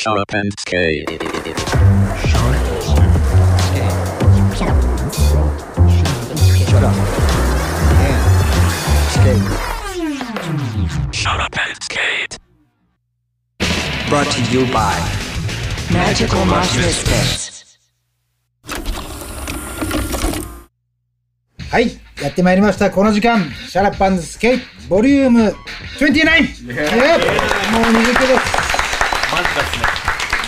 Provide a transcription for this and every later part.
Sharp and Skate. Sharp and Skate. Brought to you by Magical Monstrous Bits. はい、やってまいりました。この時間、シャラッパンズスケイトボリューム 29! えーもう20です。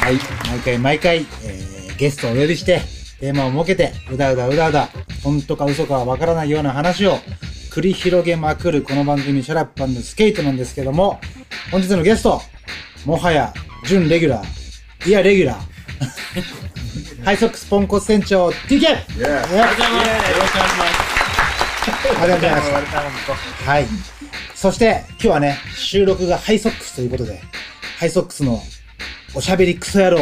はい、毎回毎回、えーゲストをお呼びして、テーマを設けて、うだうだうだうだ、本当か嘘かはわからないような話を繰り広げまくるこの番組、 Shut Up and Skate なんですけども、本日のゲスト、もはや、準レギュラー、いや、レギュラー、ハイソックスポンコツ船長 TK! ありがとうございます。ありがとうございます。はい。そして、今日はね、収録がハイソックスということで、ハイソックスのおしゃべりクソ野郎、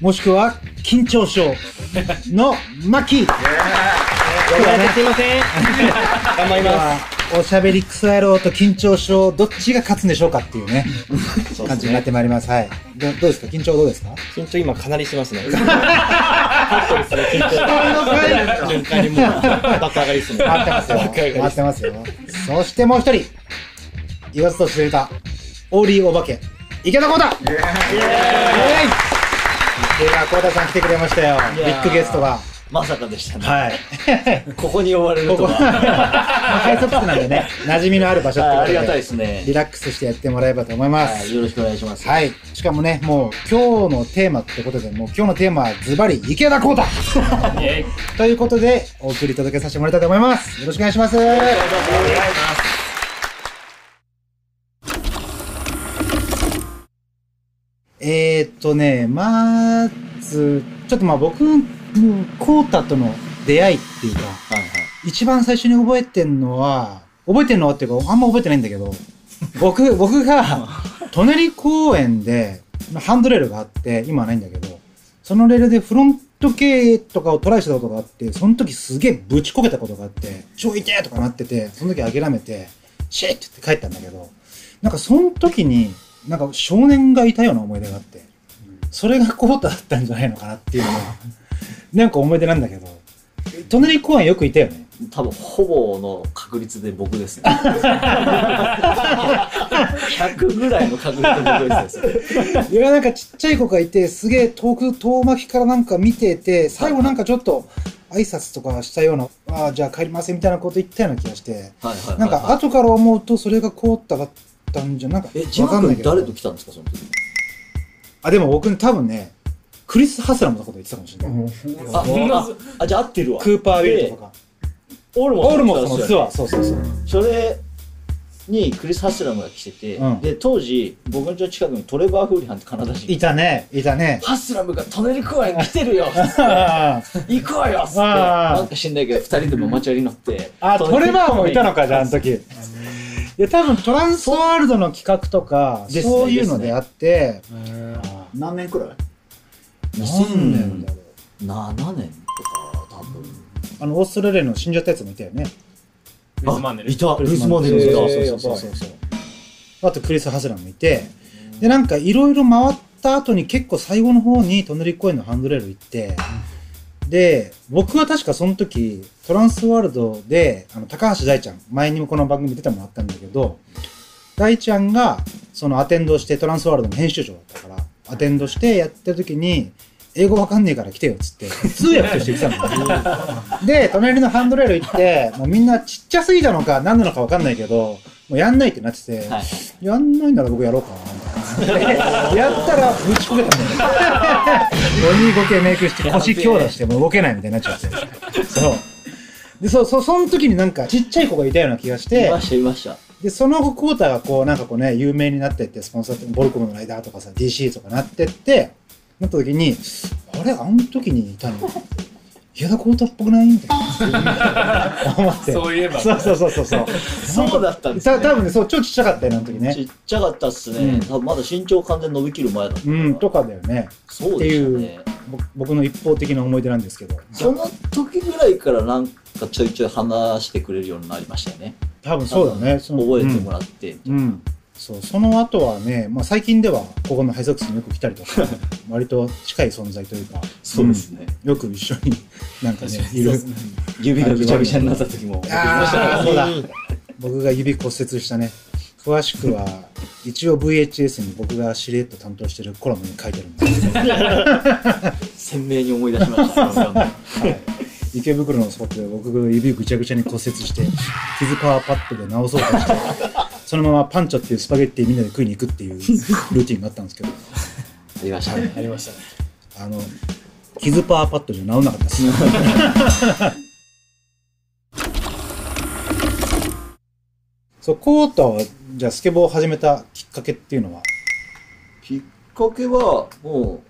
もしくは緊張症のマッキー。今日はね、すいません。頑張りまおしゃべりクソ野郎と緊張症、どっちが勝つんでしょうかっていうね、感じになってまいります。はい。どどうですか？緊張どうですか？す。緊張今かなりしますね。パッすね、緊張瞬間にもう、爆上がりですね。回ってますよ。爆上がり回ってますよ。そしてもう一人、言わずと知れた、オーリーお化け、池田浩太池田浩太さん来てくれましたよ。ビッグゲストが。まさかでしたね。はい。ここに呼ばれることこ、は。ハイソックスなんでね、馴染みのある場所ってありがたいですねリラックスしてやってもらえばと思います。はい、よろしくお願いします。はい。しかもね、もう今日のテーマってことで、もう今日のテーマはズバリ池田浩太 ということで、お送り届けさせてもらいたいと思います。よろしくお願いします。えー、っとね、まず、ちょっとまあ僕、コータとの出会いっていうか、はいはい。一番最初に覚えてんのは、覚えてんのはっていうか、あんま覚えてないんだけど、僕、僕が、舎人公園で、ハンドレールがあって、今はないんだけど、そのレールでフロント系とかをトライしたことがあって、その時すげえぶちこけたことがあって、超痛えとかなってて、その時諦めて、シェッって言って帰ったんだけど、なんかその時に、なんか少年がいたような思い出があって、それがコータだったんじゃないのかなっていうのが、なんか思い出なんだけど、舎人公園よくいたよね。多分、ほぼの確率で僕ですね。100ぐらいの確率で僕ですね。いや、なんかちっちゃい子がいて、すげえ遠く、遠巻きからなんか見てて、最後なんかちょっと挨拶とかしたような、ああ、じゃあ帰りませんみたいなこと言ったような気がして、はいはいはい。なんか後から思うとそれがコータだったんじゃ、なんかえ、かんないけど。誰と来たんですか、その時？あ、でも僕多分ね、クリス・ハスラムのこと言ってたかもしれない。あ、ああ、じゃあ合ってるわ。クーパーウィルとか。オールモスオールモスのツアー、そうそうそう。それにクリス・ハスラムが来てて、うんで当時僕の近くにトレバー・フーリハンってカナダ人いたね、いたね。ハスラムがトネル公園来てるよあ 行こうよっつってあーなんか知んないけど二人でも街割り乗ってあ、トレバーもいたのか、じゃあ、あの時や、多分トランスワールドの企画とか、そういうのであって、何年くらい？何年だろう。7年とか多分。あの、オーストラリアの死んじゃったやつもいたよね。ルマンネル。いた。ルースマンネル。いたそうそうそう。そうそう。あとクリス・ハスラムもいて、で、なんかいろいろ回った後に結構最後の方にトネリ公園のハンドレール行って、で、僕は確かその時、トランスワールドで、あの、高橋大ちゃん、前にもこの番組出てもらったんだけど、大ちゃんが、そのアテンドして、トランスワールドの編集長だったから、アテンドしてやってる時に、英語わかんねえから来てよっつって、通訳として言ってたの。で、隣のハンドレール行って、もうみんなちっちゃすぎたのか何なのかわかんないけど、もうやんないってなってて、はいやんないなら僕やろうかな、やったらぶちこけたんだよ。5人合計メイクして腰強打してもう動けないみたいになっちゃって。そう。で、そう、そう、その時になんかちっちゃい子がいたような気がしていま、したいましたで、その後、コータがこう、なんかこうね、有名になってって、スポンサーって、ボルコムのライダーとかさ、DC とかなってって、なった時に、あれ？あの時にいたの？池田コータっぽくない？みたいな。思って。そういえば。そうそうそうそうそう。そうだったんですねた多分ね、そう、超ちっちゃかったよね、あの時ちね。っちゃかったっすね、うん多分まだ身長完全に伸びきる前だったうん、とかだよね。そうでしたねぼ僕の一方的な思い出なんですけど。その時ぐらいからなんかちょいちょい話してくれるようになりましたよね多分そうだね。その覚えてもらって、うん。うんそう、その後はね、まあ最近では、ここのハイソックスによく来たりとか、割と近い存在というか、そうですね。うんよく一緒になんかね、いる。指がぐちゃぐちゃになった時も。ああ、そうだ。僕が指骨折したね。詳しくは、一応 VHS に僕がしれっと担当してるコラムに書いてるんですけど、鮮明に思い出しました。はい、池袋のスポットで僕が指ぐちゃぐちゃに骨折して、傷パワーパッドで治そうとして、そのままパンチョっていうスパゲッティみんなで食いに行くっていう ルーティンがあったんですけど、ありましたね。ありましたね。あの、傷パワーパッドじゃ治んなかったです。そう、コートは、じゃあスケボーを始めたきっかけっていうのは？きっかけは、も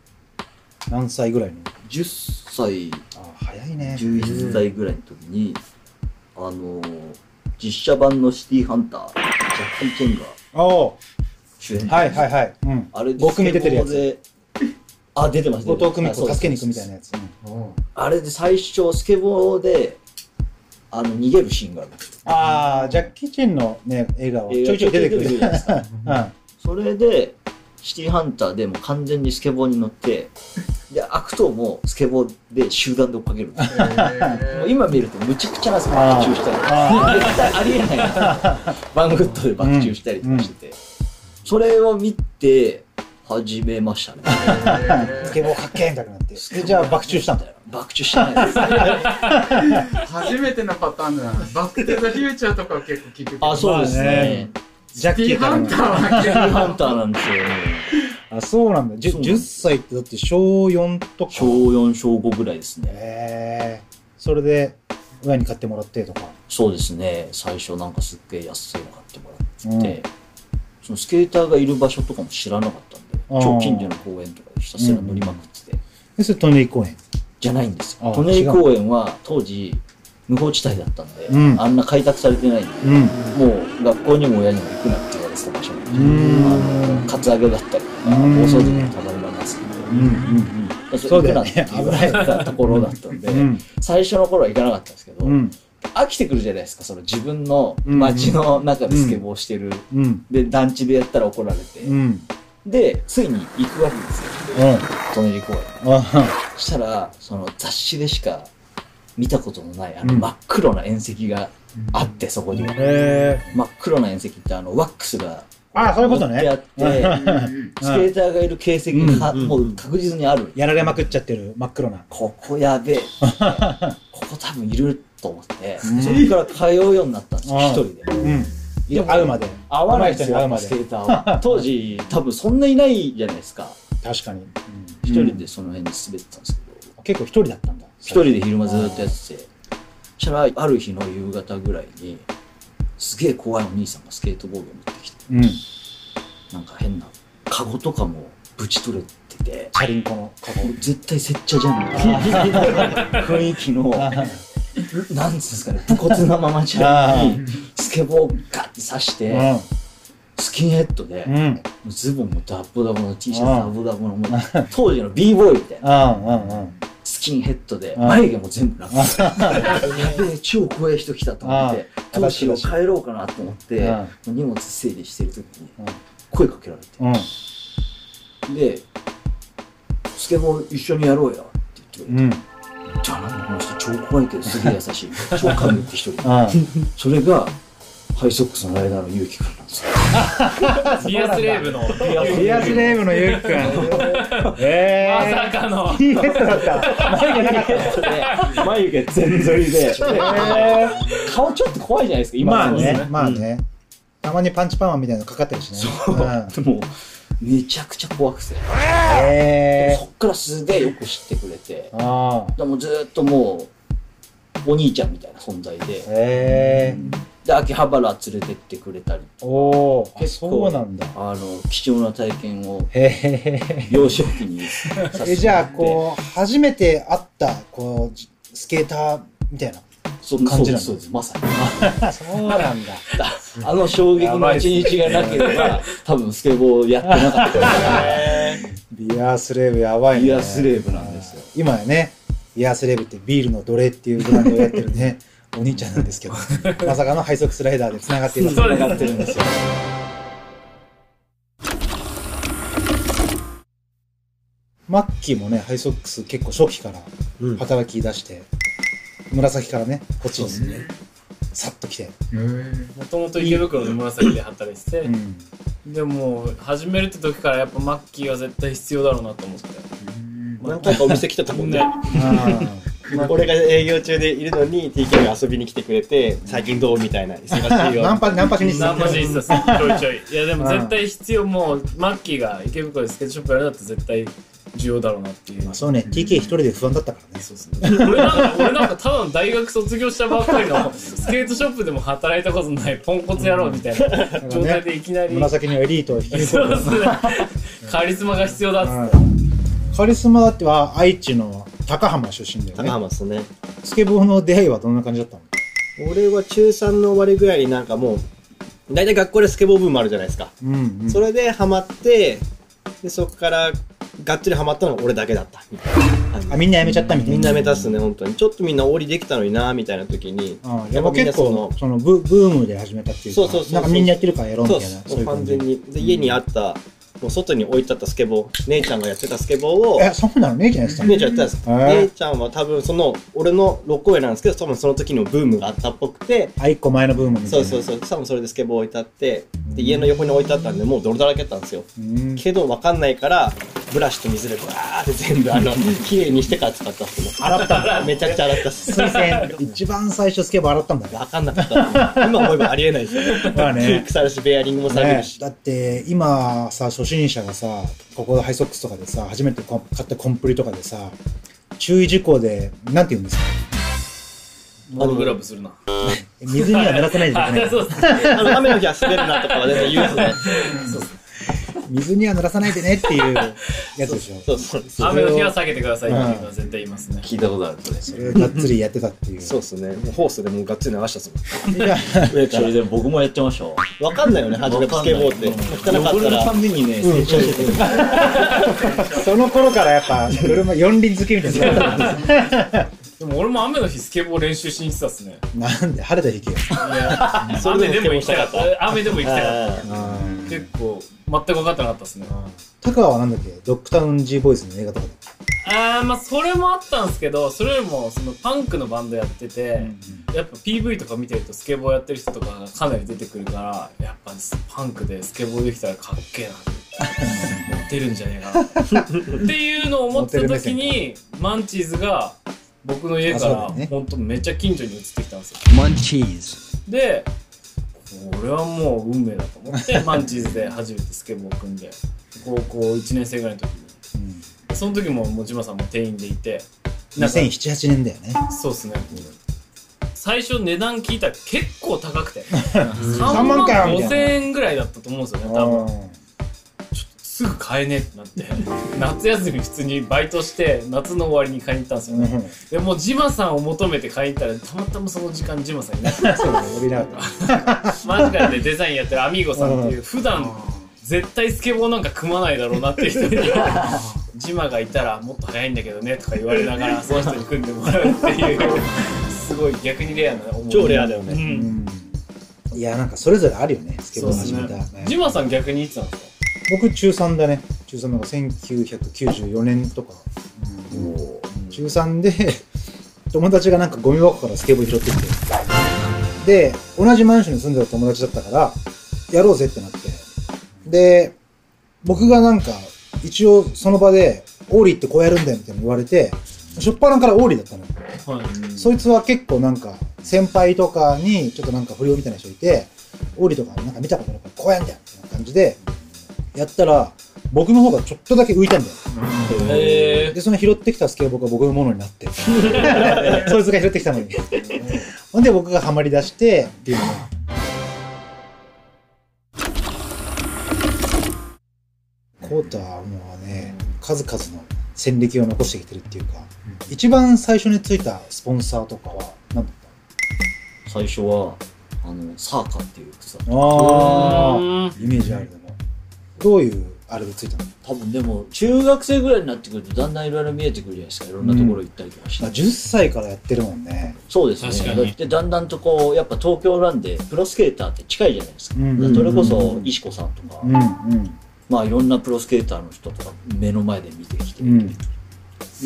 何歳ぐらいの？う、10歳、ああ、早いね。11歳ぐらいの時に、あの、実写版のシティーハンター、ジャッキー・チェンが主演。はいはいはい。うん。あれで僕に出てるやつ。あ、出てます。後藤久美子助けに行くみたいなやつ。あれで最初、スケボーで、あの、逃げるシーンがあるんですよ。ああ、ジャッキー・チェンのね、映画はちょいちょい出てくる。映画ちょいちょい出てくるじゃないですかうん。それで、シティーハンターでもう完全にスケボーに乗って、で、悪党もスケボーで集団で追っかける今見るとむちゃくちゃなスバッチューしたり、絶対ありえないな。バングッドでバッチューしたりとかしてて、それを見て、始めましたね。スケボーかっけーみたいになって。で、じゃあ爆中したんだよ。爆中してないです。初めてのパターンだな。バック・トゥ・ザ・フューチャーとかは結構聞くけど。あ、そうですまあねね。ジャッキーハンターは結シティーハンターなんですよね。あ、そうなんだ。じゅそうなんで10歳ってだって小4とか。小4、小5ぐらいですね。へえ。それで、親に買ってもらってとか。そうですね。最初なんかすっげえ安いの買ってもらうんって、そのスケーターがいる場所とかも知らなかったんで、あー超近所の公園とかでひたすら乗りまくってて、で、それ、トネイ公園？じゃないんですあよ。舎人公園は当時、無法地帯だったんで、うんあんな開拓されてないんで、うん。もう学校にも親にも行くなって言われてた場所あの、カツアゲだったりとか、うん暴走族のたまり場なんですけど、うんうんそうだよね行くなって言われたところだったんで。最初の頃は行かなかったんですけど、うん。飽きてくるじゃない。ですか、その自分の街の中でスケボーしてる。うん。で、団地でやったら怒られて。うん。で、つい。に行くわけですよ。うん。舎人公園。あそしたら、その雑誌でしか見たことのない、あのうん真っ黒な縁石があって、そこには。真っ黒な縁石ってあの、ワックスがあ、そういうこと塗ってあっね。て、スケーターがいる形跡がもう確実にある。やられまくっちゃってる真っ黒な。ここやべえ。ここ多分いると思って、そこから通うようになったんです一人で。会うまで。合わない人に会うまでスケーターは。当時、多分そんないないじゃないですか。確かに。一人でその辺で滑ってたんですけど、結構一人だったんだ。一人で昼間ずっとやってて、そしたらある日の夕方ぐらいに、すげえ怖いお兄さんがスケートボードを持ってきて、うん。チなんか変な、カゴとかもぶち取れてて、ャリンコのカゴ。絶対接茶じゃんみたいな雰囲気の、なんですかね、武骨なままじゃに、スケボーガッて刺して、スキンヘッドで、うん。うん。ズボンもダボダボの T シャツダボダボの、当時の b ボーイみたいな、うんうんうん。スキンヘッドで、眉毛も全部なくて、やべえ、超怖い人来たと思って、どうしよう、帰ろうかなと思ってあ、荷物整理してる時にうん、声かけられて、うん。で、スケボー一緒にやろうよって言って。じゃあなんかこの人超怖いけどすげえ優しい。超神って一人。あそれが、ハイソックスのライダーのゆうきくんなんですよ。ビアスレーブの。リアスレーブのゆうきくん。えまー。さかの。いいヘッドだった。眉毛なかった。眉毛全剃りで、顔ちょっと怖いじゃないですか、今まあのね、まあね。たまにパンチパーマンみたいなのかかってるしね。うんでも、めちゃくちゃ怖くて。えそっからすげえよく知ってくれて、ー。ああ。でもずーっともう、お兄ちゃんみたいな存在で、えで、秋葉原連れてってくれたり、ー。おー。あ結構そうなんだ。あの、貴重な体験を。幼少期にさせてじゃあ、こう、初めて会った、こう、スケーターみたいな。そ感じなんだそうです、まさに。そうなんだ。あの衝撃の一日がなければ、多分スケボーやってなかった。ビアースレーブやばいね。ビアスレーブなんですよ。今やね、ビアースレーブってビールの奴隷っていうブランドをやってるね、お兄ちゃんなんですけど、まさかの配速スライダーで繋がっている繋がってるんですよ。マッキーもね、ハイソックス結構初期から働き出して、うん、紫からね、こっちに、ね、さっと来て。もともと池袋で紫で働いてて、うん、でも始めるって時からやっぱマッキーは絶対必要だろうなと思って。何回かお店来てたもんね。あ 俺が営業中でいるのに TK が遊びに来てくれて、最近どうみたいな、忙しいあ。よ。ナンパ、ナンパしに行ナンパしにちょいちょい。いやでもうん絶対必要もうマッキーが池袋でスケートショップやるんだったら絶対重要だろうなっていう。まあそうね、TK 一人で不安だったからね。そうですね俺なんか俺なんかただの大学卒業したばっかりのスケートショップでも働いたことないポンコツ野郎みたいな状態でいきなり、紫のエリートを引き抜そうすねカリスマが必要だっつって、うんカリスマだっては愛知の高浜出身だよ高ね。浜っすね。スケボーの出会いはどんな感じだったの？俺は中3の終わりぐらいになんかもう、大体学校でスケボーブームあるじゃないですか。うん、うん。それでハマって、で、そこからがっつりハマったのは俺だけだった。みたいなあ、みんな辞めちゃったみたいな。みんな目指すね、本当に。ちょっとみんな降りできたのにな、みたいな時に。うん。ややっぱ結構、そのブブームで始めたっていうか、そうそうそうそうなんかみんなやってるからやろうみそうたいな。そう、いう感じ完全に。で、家にあった、もう外に置いてあったスケボー、姉ちゃんがやってたスケボーを、え、そうなの？姉ちゃんやってたの？姉ちゃんやってたんです。へー姉ちゃんは多分その、俺の6個上なんですけど、多分その時のブームがあったっぽくて、あ、一個前のブームみたいな。そうそうそう、多分それでスケボー置いてあって、で、家の横に置いてあったんで、もう泥だらけだったんですよ。うん。けど、わかんないから、ブラシと水でブワーって全部、あの、綺麗にしてから使ったっすね。洗ったんだ。めちゃくちゃ洗ったっす。水洗。一番最初スケボー洗ったんだね。わかんなかった。今思えばありえないですよ。まあね 腐るし、ベアリングも下げるし。だって今さ初心者がさここハイソックスとかでさ初めて買ったコンプリとかでさ注意事項でなんて言うんですか？モノグラブするな。え 水には濡らさないでいけない。そうっすね。あの、雨の日は滑るなとかは全然言うんで すね。水には濡らさないでねっていうやつでしょそうそうそう。雨の日は下げてくださいっていうのは絶対言いますね聞いたことある、それ。それをがっつりやってたっていうそうっすね。もうホースでもうがっつり流したっすもん。じゃあ上から。それで僕もやってましたわ。わかんないよね、初めてスケボーって。汚かった僕のたら。めにね、成長してて。その頃からやっぱ車四輪好きみたいなでも俺も雨の日スケボー練習しに行ってたっすね。なんで？晴れた日行けよ。いや 雨でも行きたかった。雨でも行きたかっああた結構全く分かってなかったっすね。高川はなんだっけ？ドッグタウン G ボーイズの映画とかあーまあそれもあったんですけどそれよりもそのパンクのバンドやってて、やっぱ PV とか見てるとスケボーやってる人とかがかなり出てくるからやっぱパンクでスケボーできたらかっけえな持ってるんじゃねえかなっていうのを思ってた時に マンチーズが僕の家からね。ほんとめっちゃ近所に移ってきたんですよ。Munchies. でこれはもう運命だと思ってマンチーズで初めてスケボー組んで高校1年生ぐらいの時に。その時ももうジマさんも店員でいてなんか2007、8年だよね。そうっすね。最初値段聞いたら結構高くて。3 3万万かよみたいな。5000円ぐらいだったと思うんですよね多分すぐ買えねえってなって 夏休み普通にバイトして夏の終わりに買いに行ったんですよね、でもうジマさんを求めて買いに行ったらたまたまその時間ジマさんいなくてそうだね呼びなかった。マジカルでデザインやってるアミーゴさんっていう普段絶対スケボーなんか組まないだろうなっていう人にジマがいたらもっと早いんだけどねとか言われながらその人に組んでもらうっていうすごい逆にレアな思い超レアだよね。うん。いやなんかそれぞれあるよねスケボー始めた、ね。ジマさん逆にいつなんですか？僕中3だね。中3なんか1994年とか、中3で友達がなんかゴミ箱からスケボー拾ってきて。で同じマンションに住んでた友達だったからやろうぜってなって。で僕がなんか一応その場でオーリーってこうやるんだよみたいな言われて初っ端からオーリーだったのよ。はい。そいつは結構なんか先輩とかにちょっとなんか不良みたいな人いて、オーリーとかなんか見たことないからこうやんだよみたいな感じで、やったら、僕の方がちょっとだけ浮いたんだよ。へで、その拾ってきたスケボーが僕のものになって。そいつが拾ってきたのに。ほんで僕がハマり出して、っていうのが。コータはもうね、数々の戦歴を残してきてるっていうか、一番最初についたスポンサーとかは何だっ最初は、あの、サーカっていう草。たあーあ、イメージあるでも。どういうあれでついたの？多分でも、中学生ぐらいになってくると、だんだんいろいろ見えてくるじゃないですか。いろんなところ行ったりとかして。あ ?10 歳からやってるもんね。そうですね。確かにで、だんだんとこう、やっぱ東京なんで、プロスケーターって近いじゃないですか。それこそ、石子さんとか、うんうん。まあいろんなプロスケーターの人とか目の前で見てきて、うん。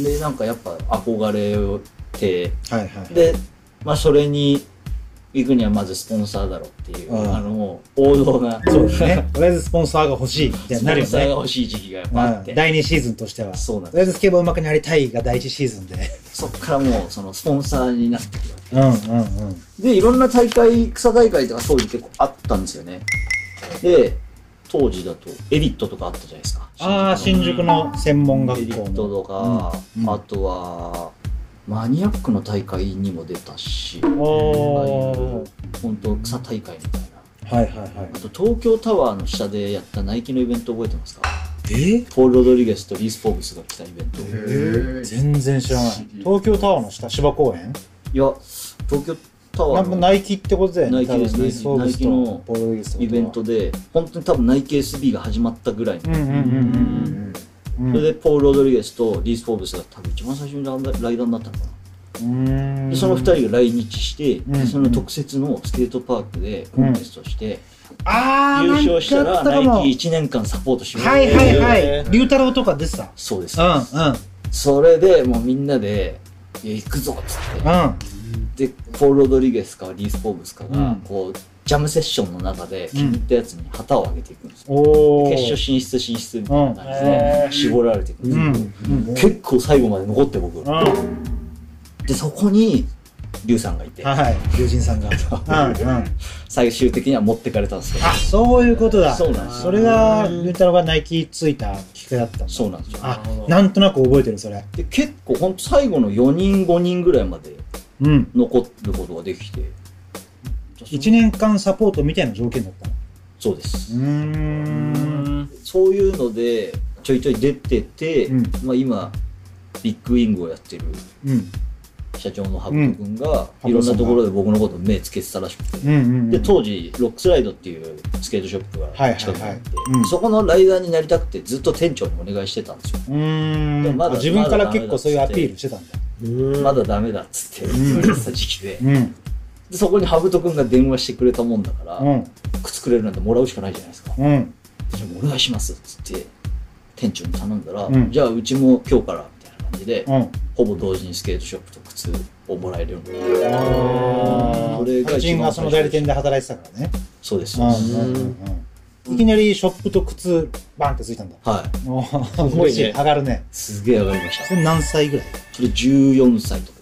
でなんかやっぱ憧れてはいはい。でまあそれに行くにはまずスポンサーだろうっていう、うんあのもう王道なそうですね。とりあえずスポンサーが欲しいみたいスポンになるよね。サーが欲しい時期がやっぱあって、うん第2シーズンとしては。そうなんとりあえずスケボー上手くなりたいが第1シーズンで。そっからもうそのスポンサーになってくるわけうんうんうん。で、いろんな大会、草大会とか当時結構あったんですよね。で、当時だとエリットとかあったじゃないですか。ああ、新宿の専門エ学校リットの。とか、うんうんあとは、マニアックの大会にも出たし、おー。本当草大会みたいな。はいはいはいあ。と東京タワーの下でやったナイキのイベント覚えてますか？え？ポール・ロドリゲスとリース・フォーブスが来たイベント。へ全然知らない。東京タワーの下、芝公園？いや、東京タワーのナイキってことだよね。ナイキです多分リースフォーブスとナイスってことはイベントで、本当に多分ナイキ SB が始まったぐらいのうんうんうんうんうんうん。それでポール・ロドリゲスとリース・フォーブスが多分一番最初にライダーになったのかな。でその二人が来日して、んでその特設のスケートパークでコンテストして、あー優勝したらナイキ1年間サポートしますはいはいはい。龍太郎とか出てた。そうです。うんうん。それでもうみんなで、いや、行くぞっつって。うん。で、ポール・ロドリゲスかリース・フォーブスかが、うんこう、ジャムセッションの中で気に入ったやつに旗を上げていくんですよ。おー。決勝進出進出みたいな感じうんで絞られていくんですよ。うん。うん。結構最後まで残って僕。うん。で、そこに、リュウさんがいて、はい。龍神さんが。うんうん。最終的には持ってかれたんですけど。あ、そういうことだ。そうなんですよそれが、龍太郎がナイキついたきっかけだったんだ。そうなんですよ。あ、なんとなく覚えてる、それ。で、結構ほんと最後の4人5人ぐらいまでうん。残ることができて、1年間サポートみたいな条件だったの？そうです。うーん。そういうので、ちょいちょい出てて、うんまあ今、ビッグウィングをやってるうん。社長のハブト君が、うんいろんなところで僕のこと目つけてたらしくて、うんうんうん。で、当時、ロックスライドっていうスケートショップはいはいはいが近くにあって、うんそこのライダーになりたくてずっと店長にお願いしてたんですよ。でもまだあ自分から結構そういうアピールしてたんだ。まだダメだっつって言われてた時期で、うん。でそこにハブト君が電話してくれたもんだから、うん。靴くれるなんてもらうしかないじゃないですか。うん。じゃあお願いしますっつって、店長に頼んだら、うんじゃあうちも今日からみたいな感じで、うん。ほぼ同時にスケートショップと靴をもらえるようになってあそれが一番ーがその代理店で働いてたからね。そうです。うんそうですうんうんうん。いきなりショップと靴バンってついたんだ。はい。おー嬉しい。上がるね。すげえ上がりましたそ。れ何歳ぐらい？それ14歳とか。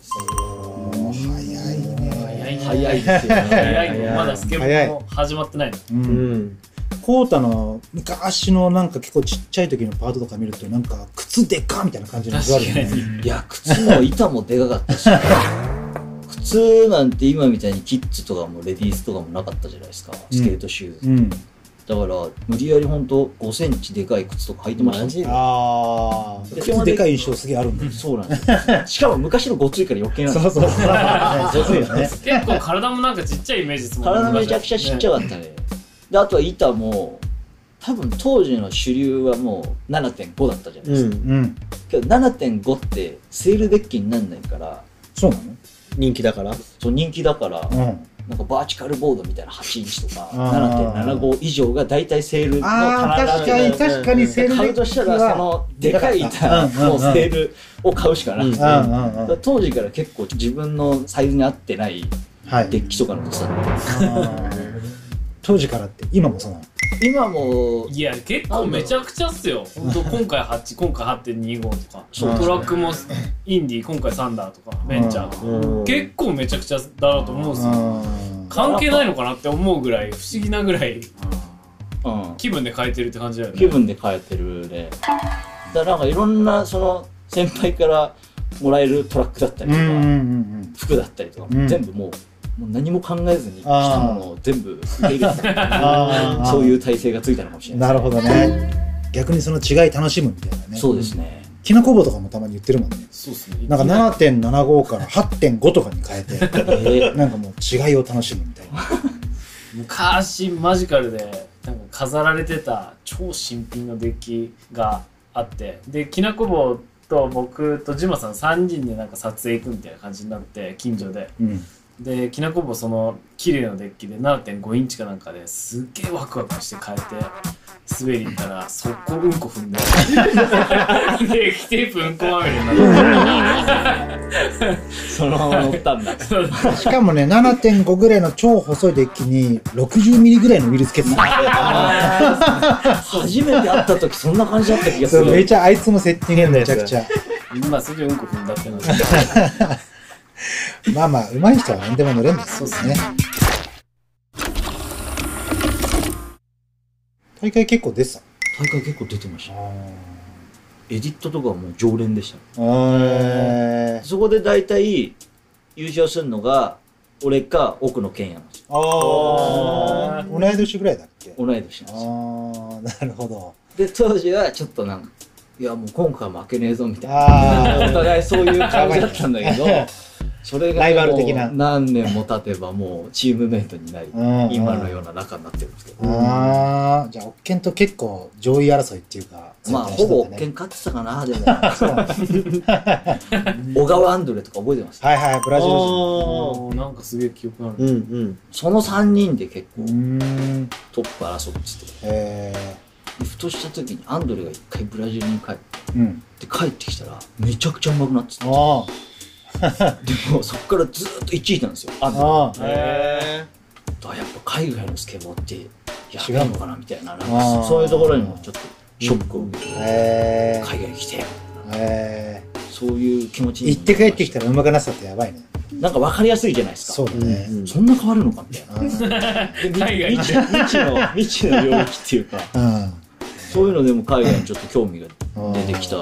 早いね早いですよね。早いねまだスケボーも始まってないのう。うんん。コータの昔のなんか結構ちっちゃい時のパートとか見るとなんか靴でかみたいな感じの確かあるよね。にいや、靴の板もでかかったし、靴なんて今みたいにキッズとかもレディースとかもなかったじゃないですか。スケートシューズ。うん。だから、無理やりほんと5センチでかい靴とか履いてましたね。ああ。で靴でかい印象すげえあるんだよ。そうなんですよ。しかも昔のごついから余計なんですよ。そうそうそう。そうよね。結構体もなんかちっちゃいイメージですもんね体めちゃくちゃちっちゃかったね。で、あとは板も、多分当時の主流はもう7.5だったじゃないですか。うん。うん。けど7.5ってセールデッキになんないから、そうな人気だから。そう人気だから、のうん。なんかバーチカルボードみたいな8インチとか、あー。7.75以上が大体セールの棚確かに確かにセール買うとしたら、その、でかい板のセールを買うしかなくて、うんうんうん。当時から結構自分のサイズに合ってないはい。デッキとかのってたんで、あー。当時からって、今もそうなの？今も、いや結構めちゃくちゃっすよ。本当今回8今回8.25とか。そうトラックもインディー今回サンダーとかベンチャーとか。うん。結構めちゃくちゃだなと思うんですよ。あ関係ないのかなって思うぐらい不思議なぐらいうん、気分で変えてるって感じだよね気分で変えてるね。だからなんかいろんな、その、先輩からもらえるトラックだったりとか、ーうんうんうん服だったりとか、うん全部もう、もう何も考えずに来たものを全部受け入れてたあーそういう体制がついたのかもしれうん。ない。なるほどね。逆にその違い楽しむみたいなね。そうですね。きなこ棒とかもたまに言ってるもんね。そうっすねなんか7.75から8.5とかに変えて、えーなんかもう違いを楽しむみたいな。昔マジカルでなんか飾られてた超新品のデッキがあってできなこ棒と僕とジマさん3人でなんか撮影行くみたいな感じになって近所でうん。できなこ棒その綺麗なデッキで7.5インチかなんかですっげえワクワクして変えて滑り行ったら、速攻うんこ踏んで。で、液テープうんこまみれになって。そのまま乗ったんだ。しかもね、7.5ぐらいの超細いデッキに60ミリぐらいのウイルスつけてた。初めて会った時そんな感じだった気がすそうめる。ちゃあいつのセッティングめちゃくちゃ。まあ、それでうんこ踏んだってなって。まあまあ、上手い人は何でも乗れるんですよね。大会結構出てた大会結構出てました。エディットとかはもう常連でした。えそこで大体優勝するのが、俺か奥野健也なんですよ。ああ、同い年ぐらいだっけ？同い年なんですよ。ああ、なるほど。で、当時はちょっとなんか、いやもう今回は負けねえぞみたいな。お互いそういう感じだったんだけど、それがライバル的な何年も経てばもうチームメイトになり、うん今のような仲になってるんですけど、ああ、じゃあ、オッケンと結構上位争いっていうか、まあほぼね県勝ってたかな、でも。小川アンドレとか覚えてます？はいはい、ブラジル人。なんかすげえ記憶ある。うんうん。その3人で結構うーん。トップ争ってて、えでふとした時にアンドレが一回ブラジルに帰って、ー、うん。帰ってきたらめちゃくちゃ上手くなってて、ああ、でもそっからずーっと1位なんですよ。ああ、へあやっぱ海外のスケボーってや違うべえのかなみたいななんかそういうところにもちょっとショックを受けて、えー、海外来てえそういう気持ち行って帰ってきたら上手くなってたってやばいね。なんか分かりやすいじゃないですか。そうだね。そんな変わるのかみたいな。海外。未知の未知の未知の領域っていうか。ーうん。そういうのでも海外にちょっと興味が出てきた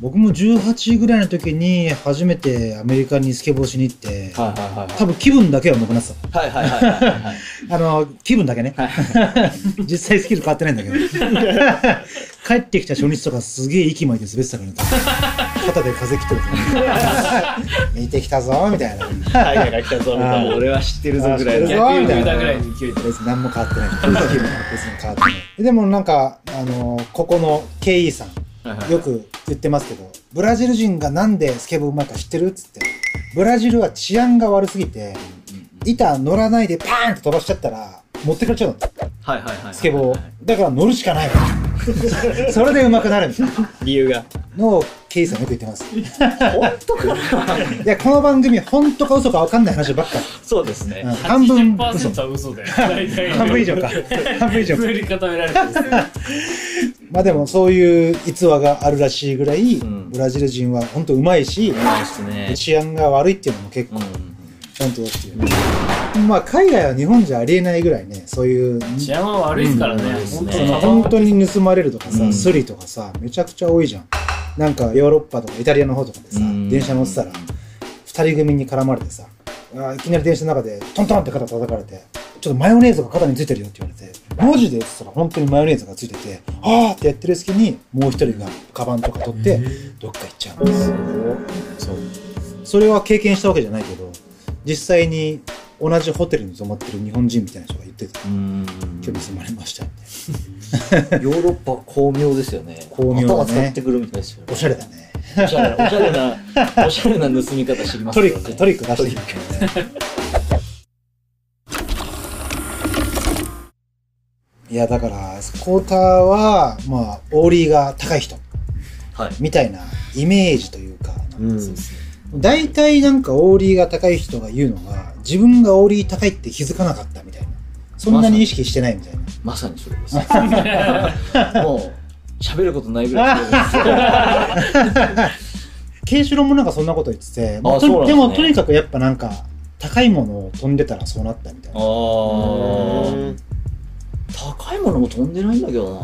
僕も18ぐらいの時に初めてアメリカにスケボーしに行って、はいはいはい多分気分だけはなってた。はいはいはいはいはいあの、気分だけね。実際スキル変わってないんだけど。帰ってきた初日とかすげえ息巻いて滑ってたからね。肩で風切ってる見てきたぞ、みたいな。海外が来たぞみたいな。俺は知ってるぞぐらいのあ知ってるぞ逆言うたぐらいに勢いで。別に何も変わってない。別に変わってない。でもなんか、あの、ここの KE さん、よく言ってますけど、ブラジル人がなんでスケボーうまいか知ってるっつって。ブラジルは治安が悪すぎて、板乗らないでパーンって飛ばしちゃったら、持ってかれちゃうの。はいはいはいはいスケボー。だから乗るしかないわ。それで上手くなるみたいな理由が。のをケイさんよく言ってます。本当かな？いや、この番組、本当か嘘か分かんない話ばっかり。そうですねうん半分嘘。80%は嘘だよ。大体。半分以上か。半分以上か作。り固められて。まあでもそういう逸話があるらしいぐらい、ん。ブラジル人は本当うまいし、ないですね。治安が悪いっていうのも結構うん。ちゃんとって。いう。まあ海外は日本じゃありえないぐらいね、そういう、治安は悪いですからね。うん。本当本当に盗まれるとかさ、うん。スリとかさ、めちゃくちゃ多いじゃん。なんかヨーロッパとかイタリアの方とかでさ、うん。電車乗ってたら、二人組に絡まれてさ、あーいきなり電車の中でトントンって肩叩かれて、ちょっとマヨネーズが肩についてるよって言われて、マジでって言ったら本当にマヨネーズがついてて、あーってやってる隙に、もう一人がカバンとか取って、どっか行っちゃうんですよ。そう。それは経験したわけじゃないけど、実際に同じホテルに泊まってる日本人みたいな人が言ってた。うん今日盗まれましたみたいな。ヨーロッパ巧妙ですよね巧妙だねってくるみたいですよねおしゃれだね。おしゃれおしゃれなおしゃれな盗み方知りますよねトリック、トリック出してるね。いや、だから、スコーターは、まあ、オーリーが高い人、はいみたいなイメージというか、うん。大体なんかオーリーが高い人が言うのが、自分がオーリー高いって気づかなかったみたいな。そんなに意識してないみたいな。まさにそれです もう喋ることないぐらい ケンシロウもなんかそんなこと言ってて、まあねとでもとにかくやっぱなんか、高いものを飛んでたらそうなったみたいな。あー高いものも飛んでないんだけどな。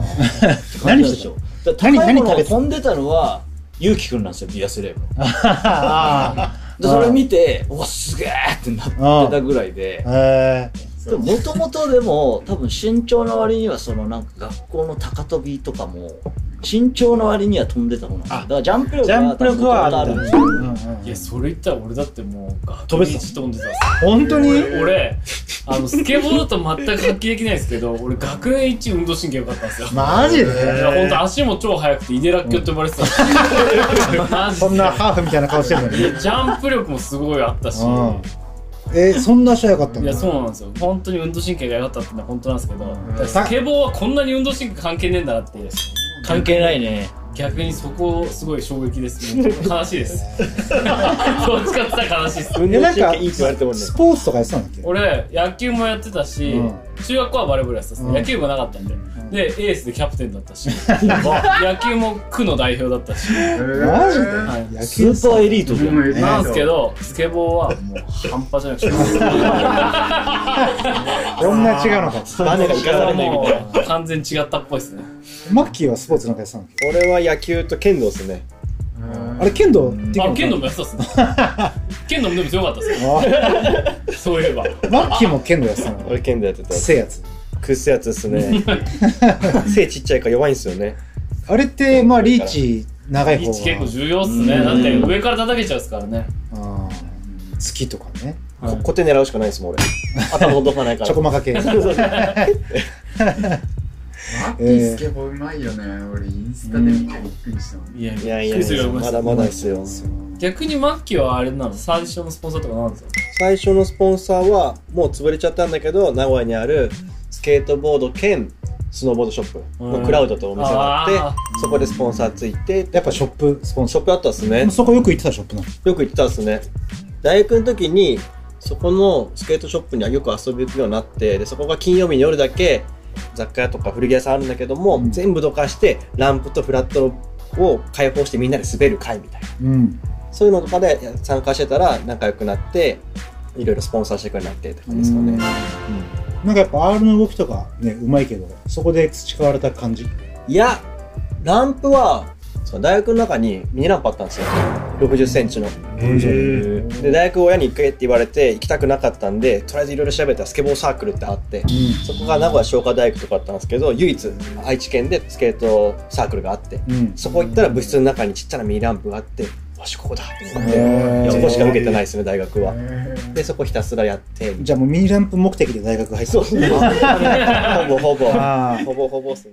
何してた？た高いもの何食べてた？を飛んでたのはゆうきくんなんですよビアスレーブ でそれ見てうわすげえってなってたぐらいででももともとでも多分身長の割にはそのなんか学校の高跳びとかも身長の割には飛んでたもんなんですよだからジャンプージャンプ力はあったるんですよいや、それ言ったら俺だってもう、学飛べてた一飛んでたんです本当に？俺、俺あの、スケボーだと全く発揮できないですけど、俺学年一運動神経良かったんですよ。マジで？いや、ほんと足も超速くて、イデラッキョって呼ばれてたんです。よ。マジで。そんなハーフみたいな顔してるのに？ジャンプ力もすごいあったし、うんえー、そんな足早かったんだいやそうなんですよ。本当に運動神経が良かったっていうのは本当なんですけど、スケボーはこんなに運動神経関係ねえんだなって関係ないね。逆にそこすごい衝撃です悲しいです。どっちかって言ったら悲しいです。運動神経いいって言われてもね。スポーツとかやってたんだっけ？俺野球もやってたし、うん中学校はバレーボールやってたんです、うん。野球部がなかったんで、でエースでキャプテンだったし。野球も区の代表だったし、マジで？はい。野球スーパーエリートじゃん。ねなんですけどスケボーはもう半端じゃなくて。こんな違うのかバネが生かされないみたいな。完全に違ったっぽいですね。マッキーはスポーツなんかやってたんだっけ俺は野球と剣道っすねあれ剣道できるの？あ剣道もやってたっすね。剣道もでも強かったっすよ。あそういえば。マッキーも剣道やってたの？俺剣道やってたくせえやつ。くっせやつっすね。背ちっちゃいから弱いんすよね。あれってまあリーチ長い方リーチ結構が重要っすね。だって上から叩けちゃうっすからね。あー。好きとかね。こ小手狙うしかないですもん俺。頭届かないから。チョコマカ系 マッキースケボーうまいよね。俺インスタで見てびっくりしたもん。いやいや。いやいやうまだまだですよ。逆にマッキーはあれなの？最初のスポンサーとかなんですか？最初のスポンサーはもう潰れちゃったんだけど名古屋にあるスケートボード兼スノーボードショップ。のクラウドとお店があって、あそこでスポンサーついてやっぱショップ？スポンサショップあったっすね。ーそこよく行ってたショップなの？よく行ってたっすね。大学の時にそこのスケートショップにはよく遊び行くようになってでそこが金曜日の夜だけ雑貨屋とか古着屋さんあるんだけども、うん。全部どかしてランプとフラットを開放してみんなで滑る会みたいな。うん。そういうのとかで参加してたら仲良くなっていろいろスポンサーしてくれなってって感じですかね、なんかやっぱ R の動きとかねうまいけどそこで培われた感じ？いやランプはそう大学の中にミニランプあったんですよ。6 0センチの。で大学親に行けって言われて行きたくなかったんでとりあえずいろいろ調べたらスケボーサークルってあって、そこが名古屋商科大学とかあったんですけど唯一愛知県でスケートサークルがあって、うん。そこ行ったら部室の中にちっちゃなミニランプがあってよしここだと思って、そこしか受けてないですね大学は。でそこひたすらやって。じゃあもうミニランプ目的で大学入ってたそう ほぼほぼ。あー。ほぼほぼっすね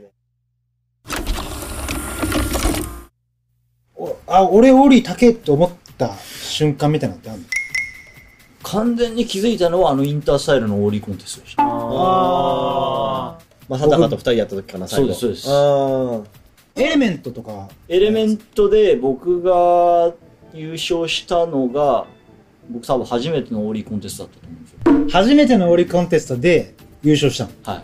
あ俺オーリー高えって思った瞬間みたいなのってあるの？完全に気づいたのはあのインタースタイルのオーリーコンテストでした。あ正隆と二人やった時かな最後そうですそうエレメントとかエレメントで僕が優勝したのが、僕多分初めてのオーリーコンテストだったと思うんですよ。初めてのオーリーコンテストで優勝したの？はい。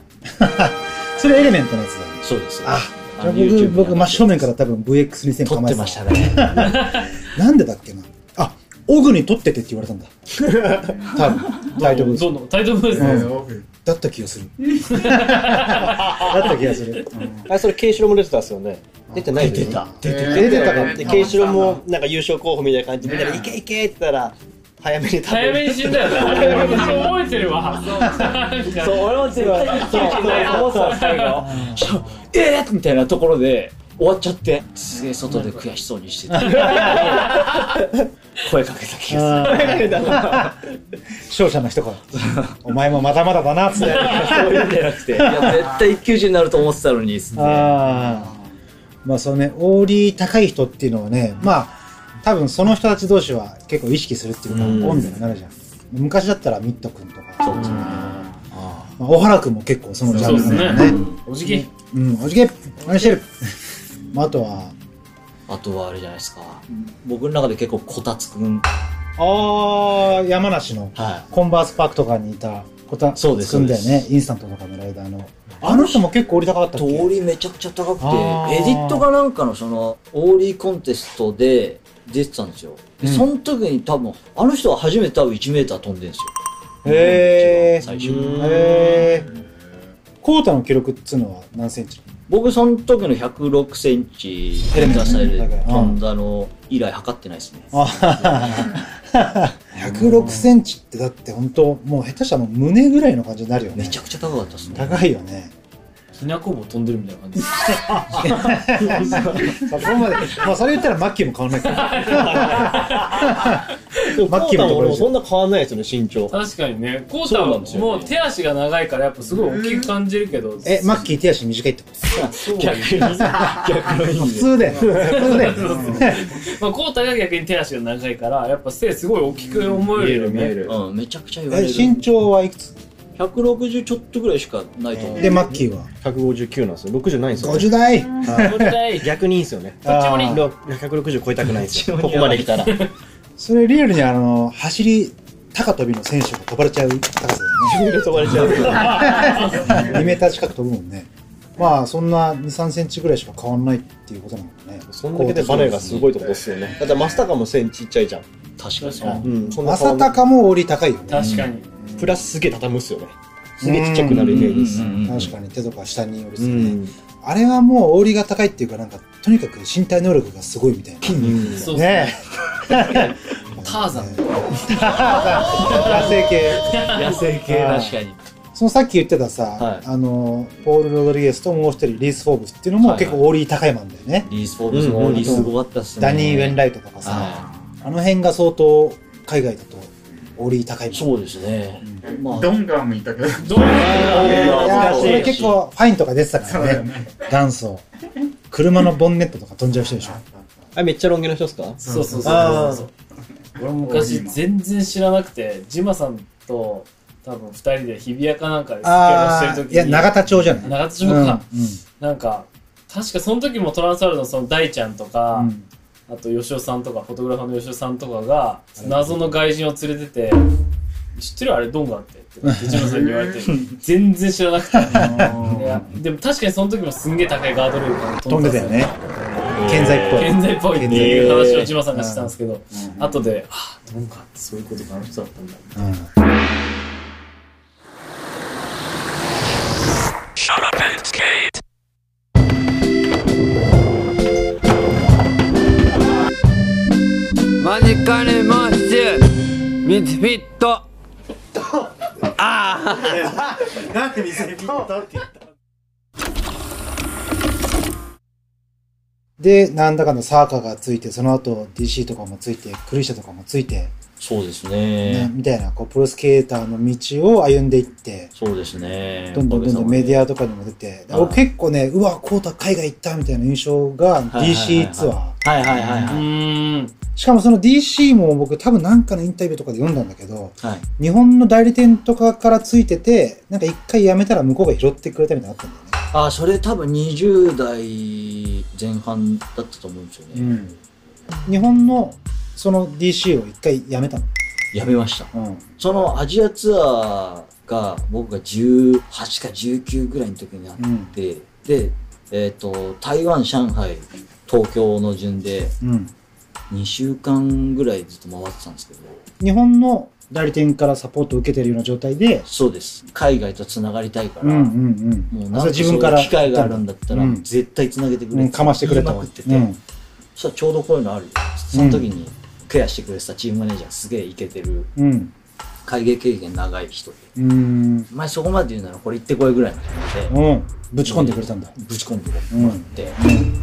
それエレメントのやつだよねそうです。あ僕僕真正面から多分 VX2000 撮って構えてましたね。なんでだっけ？なあオグに撮っててって言われたんだ。多分。タイトル。どんどんタイトルですね、うん。だった気がする。だった気がする、あれそれケイシロウも出てたんですよね。出てない出てた。出て出てたかでケイシロウもなんか優勝候補みたいな感じでみんなで「いけいけ!」って言ったら早めに多分早めに死んだよね。俺覚えてるわ。そうそう、俺も絶対にそうそう。思ってた最後。えーみたいなところで終わっちゃって、すげえ外で悔しそうにしてて。声かけた気が勝者の人から「お前もまだまだだな」っつって。する。そういうんじゃなくて、いや、絶対一級人になると思ってたのに、ああまあそうね。オーリー高い人っていうのはねまあ多分その人たち同士は結構意識するっていうかうん。温度になるじゃん。昔だったらミット君とかそうですねまあ、小原君も結構そのジャンルだよね。おじきうんおじけ何してる？まああとは。あとはあれじゃないですか。僕の中で結構こたつくん。ああ山梨のはコンバースパークとかにいたこたそうですつくんだよねインスタントとかのライダーの。あの人も結構降り高かったっ通けりめちゃくちゃ高くて、エディットかなんかのその、オーリーコンテストで出てたんですよ。でうんその時に多分、あの人は初めて多分1メーター飛んでるんですよ。へえ最初に。へえコータの記録っつうのは何センチ？僕その時の106センチヘルタースタイルで飛んだの以来測ってないですね。あ106センチってだって本当もう下手したらもう胸ぐらいの感じになるよねめちゃくちゃ高かったですね。高いよねひなこ棒飛んでるみたいな感じです。そこまで、まあそれ言ったらマッキーも変わんないから。マッキーも俺もそんな変わんないですよね、身長。確かにね、コウタはもう手足が長いからやっぱすごい大きく感じるけど。え、マッキー手足短いってこと？そう逆に。普。通だよ。普通だよ。まあ、コウタが逆に手足が長いから、やっぱ背すごい大きく思え見えるよね。る見える。うん、めちゃくちゃ言われえ、る。身長はいくつ？160ちょっとぐらいしかないと思う。で、マッキーは？159なんですよ。60ないんですよ。50代これだい 逆にいいんですよね。あーろ160超えたくないんですよ。ここまで来たら。それリアルにあの、走り、高跳びの選手が飛ばれちゃう高さ自分で飛ばれちゃう。だよね。2メーター近く飛ぶもんね。まあ、そんな2、3センチぐらいしか変わんないっていうことなのかね。そんだけでバネがすごいってことですよね。だってマスタカも背ちっちゃいじゃん。確かに。うん。そんなまさ変わんないたかも折り高いよね。確かに。プラスすげえ畳むっすよね。すげえちっちゃくなるイメージです。確かに手とか下に折りすね。ん。あれはもうオーリーが高いっていうか、なんか、とにかく身体能力がすごいみたいな。うんそうねえ。ターザン。野生系。野生系確かに。そのさっき言ってたさ、はいあの、ポール・ロドリゲスともう一人、リース・フォーブスっていうのも結構オーリー高いマンだよね。リース・フォーブスもリースすごかったっすね。ダニー・ウェンライトとかさ、はあの辺が相当海外だとオーリー高い。そうですね。まあ、ドンガンもいたけど。どういや懐かしいそれ結構ファインとか出てたからね。元祖。車のボンネットとか飛んじゃう人でしょ。あ、めっちゃロン毛の人ですか？そうそうそうあそうそう。俺昔全然知らなくて、ジマさんと多分二人で日比谷かなんかでスケボしてる時に。いや、永田町じゃない？長田町か。うんうんなんか、確かその時もトランスワールドのその大ちゃんとか、うんあと吉尾さんとか、フォトグラファーの吉尾さんとかが、謎の外人を連れてて、知ってる？あれ？ドンガンってってさんに言われて、全然知らなくて。いや、でも確かにその時もすんげえ高いガードレールから飛んでたよね。健在っぽい。健在っぽいっていう話をジマさんがしたんですけど、後で、あ、ドンガンってそういうことかあの人だったんだ。うん。マジカルモッシュミツフィットああなんでミスフィットって言ったで、なんだかのサーカーがついて、その後 DC とかもついて、クリシャとかもついて、そうですねね。みたいな、こう、プロスケーターの道を歩んでいって、そうですね。どんどんどんどんメディアとかにも出て、俺結構ね、うわ、コータ海外行ったみたいな印象が DC ツアー。はいはいはいうはい。しかもその DC も僕多分なんかのインタビューとかで読んだんだけど、はい。日本の代理店とかからついてて、なんか一回辞めたら向こうが拾ってくれたみたいなのあったんだよね。あ、それ多分20代前半だったと思うんですよね。日本のその DC を一回辞めたの。やめました。うん。そのアジアツアーが僕が18か19ぐらいの時にあって、で、えっ、と、台湾、上海、東京の順でうん。2週間ぐらいずっと回ってたんですけど、日本の代理店からサポートを受けてるような状態で、そうです。海外と繋がりたいから、うんうんうん。もうなんか自分から機会があるんだったら、うん絶対繋げてくれうん、かましてくれたってて、うん。そしたらちょうどこういうのあるよ。その時にケアしてくれてたチームマネージャーすげえイケてる、うん。会計経験長い人で、うん。お前そこまで言うならこれ行ってこいぐらいの感じで、うん。ぶち込んでくれたんだ。ぶち込んでうんもらって、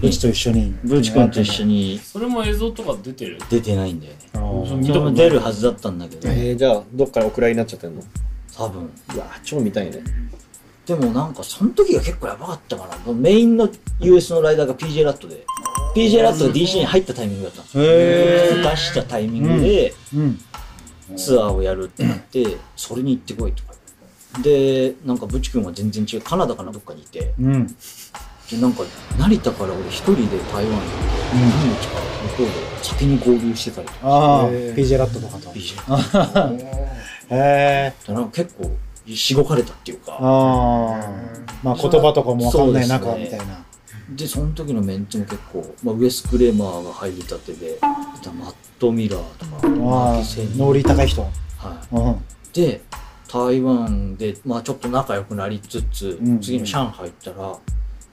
ブチと一緒に。ぶち込んと一緒にそれも映像とか出てる？出てないんだよね。あー。見たこと出るはずだったんだけど、えー、じゃあ、どっからお蔵になっちゃってんの？多分。うわ超見たいね。でもなんかその時が結構やばかったかな。メインの US のライダーが PJ ラットで、PJ ラットが DC に入ったタイミングだったんですよ。出したタイミングでうん。ツアーをやるってなって、それに行ってこいとか。で、なんかブチ君は全然違う。カナダかなどっかにいて、うん。で、なんか成田から俺一人で台湾に行って、何日か向こうで先に合流してたりとか。PJ ラットとかと。PJ へえ。なんか結構しごかれたっていうか。ああ。まあ言葉とかもわかんない中みたいな。で、その時のメンツも結構、まあ、ウエス・クレーマーが入りたてで、マット・ミラーとか、あマあーキセン、ノリ高い人。はうん。い。で、台湾で、まあちょっと仲良くなりつつ、うん次の上海行ったら、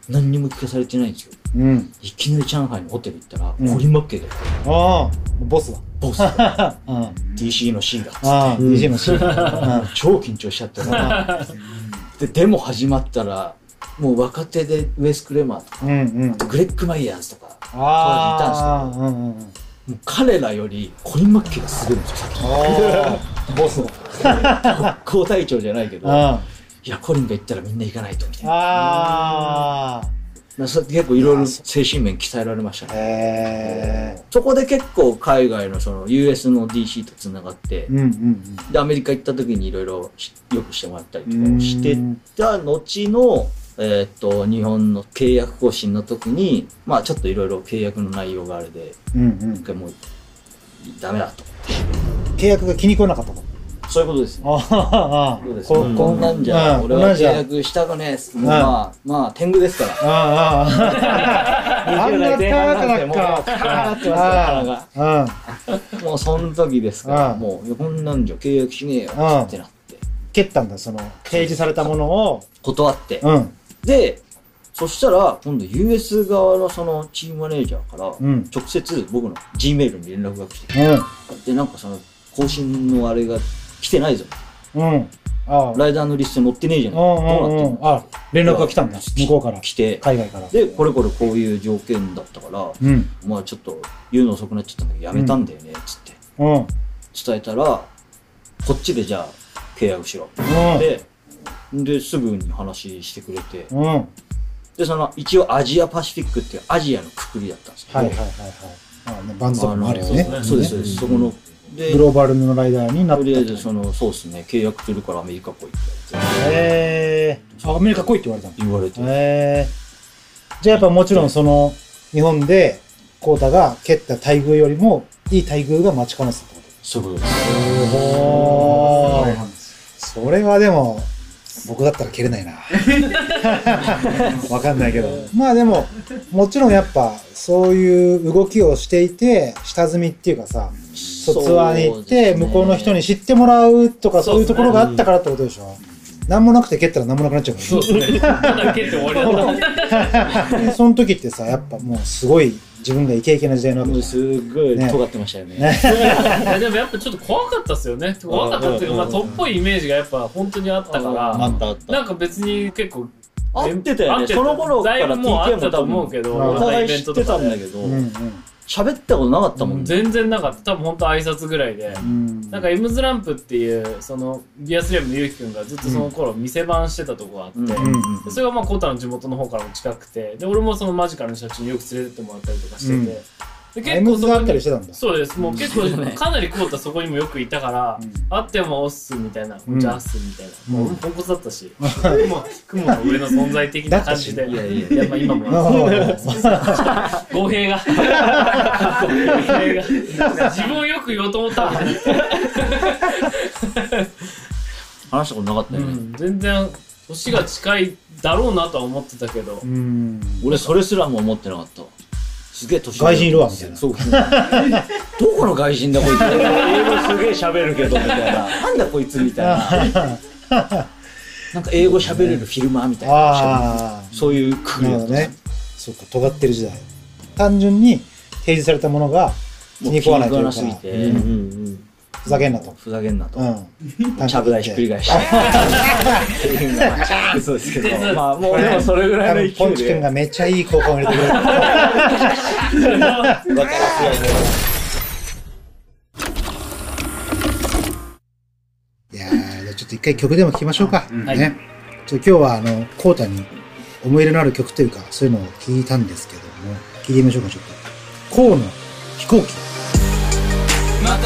何にも聞かされてないんですよ。うん。いきなり上海のホテル行ったら、うんコリンマッケが、ああ、ボスだ。ボスが うん。DC の C だっつって、ああ、DJ のシーン。超緊張しちゃったから、で、デモ始まったら、もう若手でウェス・クレマーとか、うんうん。グレッグ・マイヤーズとか、ああ、うんうんうん。もう彼らよりコリン・マッキーがすごいんですよ、先に。あ ボスの。高隊長じゃないけど、あ。いや、コリンが言ったらみんな行かないと、みたいな。あ結構いろいろ精神面鍛えられましたね。そこで結構海外のその US の DC とつながって、うんうんで、アメリカ行った時にいろいろしよくしてもらったりとうん。かをしてた後の、えーっと、日本の契約更新の時に、まあちょっといろいろ契約の内容があれで、うんうん一。回もう、ダメだと。契約が気に食わなかったと。そういうことですね。ああ、あそうです。こここんなんじゃ、うん俺は契約したくねえまあ、まあ、天狗ですから。ああ、ああ。あんな20代前半なんてもう高かってますからあ。もうその時ですから、うんもう、こんなんじゃ契約しねえようんってなって、蹴ったんだ、その、提示されたものを。断って。うん。で、そしたら、今度 US 側のそのチームマネージャーから、うん。直接僕の Gmail に連絡が来て、うん。で、なんかその、更新のあれが来てないぞ。うん。ああ。ライダーのリストに載ってねえじゃない。うんうどうなってんの？んうん。あ、連絡が来たんだ。向こうから。来て、海外から。で、これこれこういう条件だったから、うん。まあちょっと言うの遅くなっちゃったんだけど、やめたんだよね、つってうん。伝えたら、こっちでじゃあ契約しろ。うん。で、で、すぐに話してくれて、うん。はいで、その、一応アジアパシフィックっていうアジアのくくりだったんですけど、はいはいはい。ああねバンズとかもあるよね。そうです、そうです。そこの、で、グローバルのライダーになったとりあえず、その、そうですね、契約するからアメリカ来いってへえ。あ、アメリカ来いって言われたの？言われて、へえ。じゃあやっぱもちろんその、日本で、コータが蹴った待遇よりも、いい待遇が待ち構えてたってこそういうことです。とおー。それはでも、僕だったら蹴れないな。わかんないけど。まあでも、もちろんやっぱ、そういう動きをしていて、下積みっていうかさ、そうツアーに行って、向こうの人に知ってもらうとか、そういうところがあったからってことでしょ。なんもなくて蹴ったらなんもなくなっちゃうからそうですね。ただ蹴って終わりだった。でその時ってさ、やっぱもうすごい自分がイケイケな時代なわけもうじゃんすごい尖ってましたよね。ね。いやでもやっぱちょっと怖かったっすよね。怖かったっていうか、まあ、とっぽいイメージがやっぱ本当にあったから、あったあった。なんか別に結構、合ってたよね。その頃からだいぶもうあ TK ったとも多分、思うけど、おお互い知ってたんだけど。う、ん喋ったことなかったもんね。全然なかった。多分本当挨拶ぐらいで。うん。なんかエムズランプっていう、その、ビアスレムのゆうきくんがずっとその頃店番してたとこがあって、うんそれがまあコータの地元の方からも近くて、で、俺もそのマジカルの社長によく連れてってもらったりとかしてて、うんでエムズがあったりしてたんだ。そうです。もう結構、かなりコータそこにもよくいたから、会ってもオッスみたいな、うんジャースみたいな。うんもうポンコツだったし、雲雲の上の存在的な感じで。いやいやいや、まあ今も、あ語弊が。語弊が。自分をよく言おうと思ったわけじゃな話したことなかったよね。うん、全然、年が近いだろうなとは思ってたけど。俺それすらも思ってなかったわ。すげえ年上外人いるわみたいなそう。どこの外人だこいつ。英語すげえ喋るけど、みたいな。なんだこいつみたいな。なんか英語喋れるフィルマーみたいな。ああ。そういうくくりだった。ね。そうか、尖ってる時代。単純に提示されたものが気に食わないというか、うんうんふざけんなと。ふざけんなと。うん。ちゃぶ台ひっくり返して。っていうですけど。まあもうでもそれぐらいの勢いで。ポンチ君がめっちゃいい効果を入れてくれる。わからすよね。いやー、じゃあちょっと一回曲でも聴きましょうか。はいね。ちょ今日はあの、コータに思い入れのある曲というか、そういうのを聞いたんですけども、聞いてみましょうか、ちょっと。コーの飛行機。ま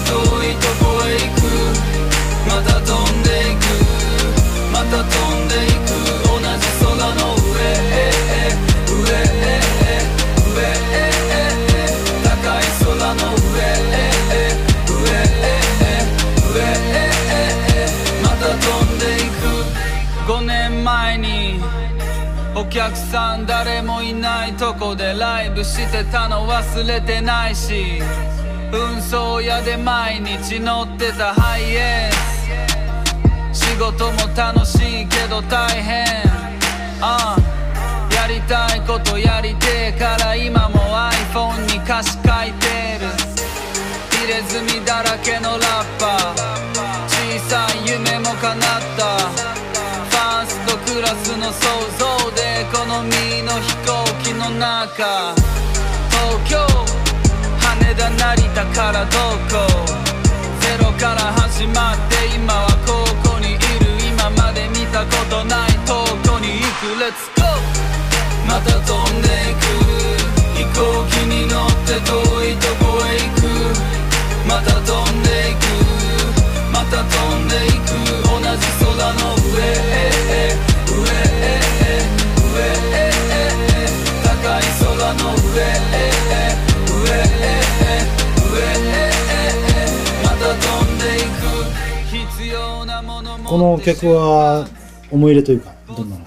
遠いとこへ行く。また飛んでいく。また飛んでいく。同じ空の上へ。上へ。上へ。高い空の上へ。上へ。上へ。また飛んでいく5年前にお客さん誰もいないとこでライブしてたの忘れてないし。運送屋で毎日乗ってたハイエース。仕事も楽しいけど大変。ああやりたいことやりてえから今も iPhone に歌詞書いてる。入れ墨だらけのラッパー。小さい夢も叶った。ファーストクラスの想像で好みの飛行機の中。東京羽田成田からどこゼロから始まって今はここにいる。今まで見たことない遠くに行く。Let's go また飛んでいく。飛行機に乗って遠いとこへ行く。また飛んでいく。また飛んでいく。同じ空の上。この曲は思い入れというかどんなの？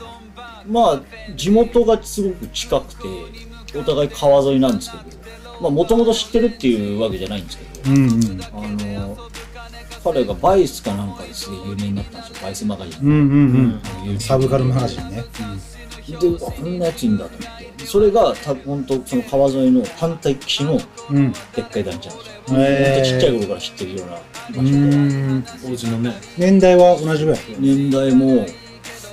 まあ、地元がすごく近くて、お互い川沿いなんですけど、まあ、もともと知ってるっていうわけじゃないんですけど、うんうんあの、彼がバイスかなんかですげえ有名になったんですよ、バイスマガジン。うんうんうん。サブカルマガジンね。で、うわこんなやついいんだと思って。それが、た本当その川沿いの反対岸のうんでっかい団地なんですよ。ほんとちっちゃい頃から知ってるような場う所で。んお家のね。年代は同じぐらい？年代も、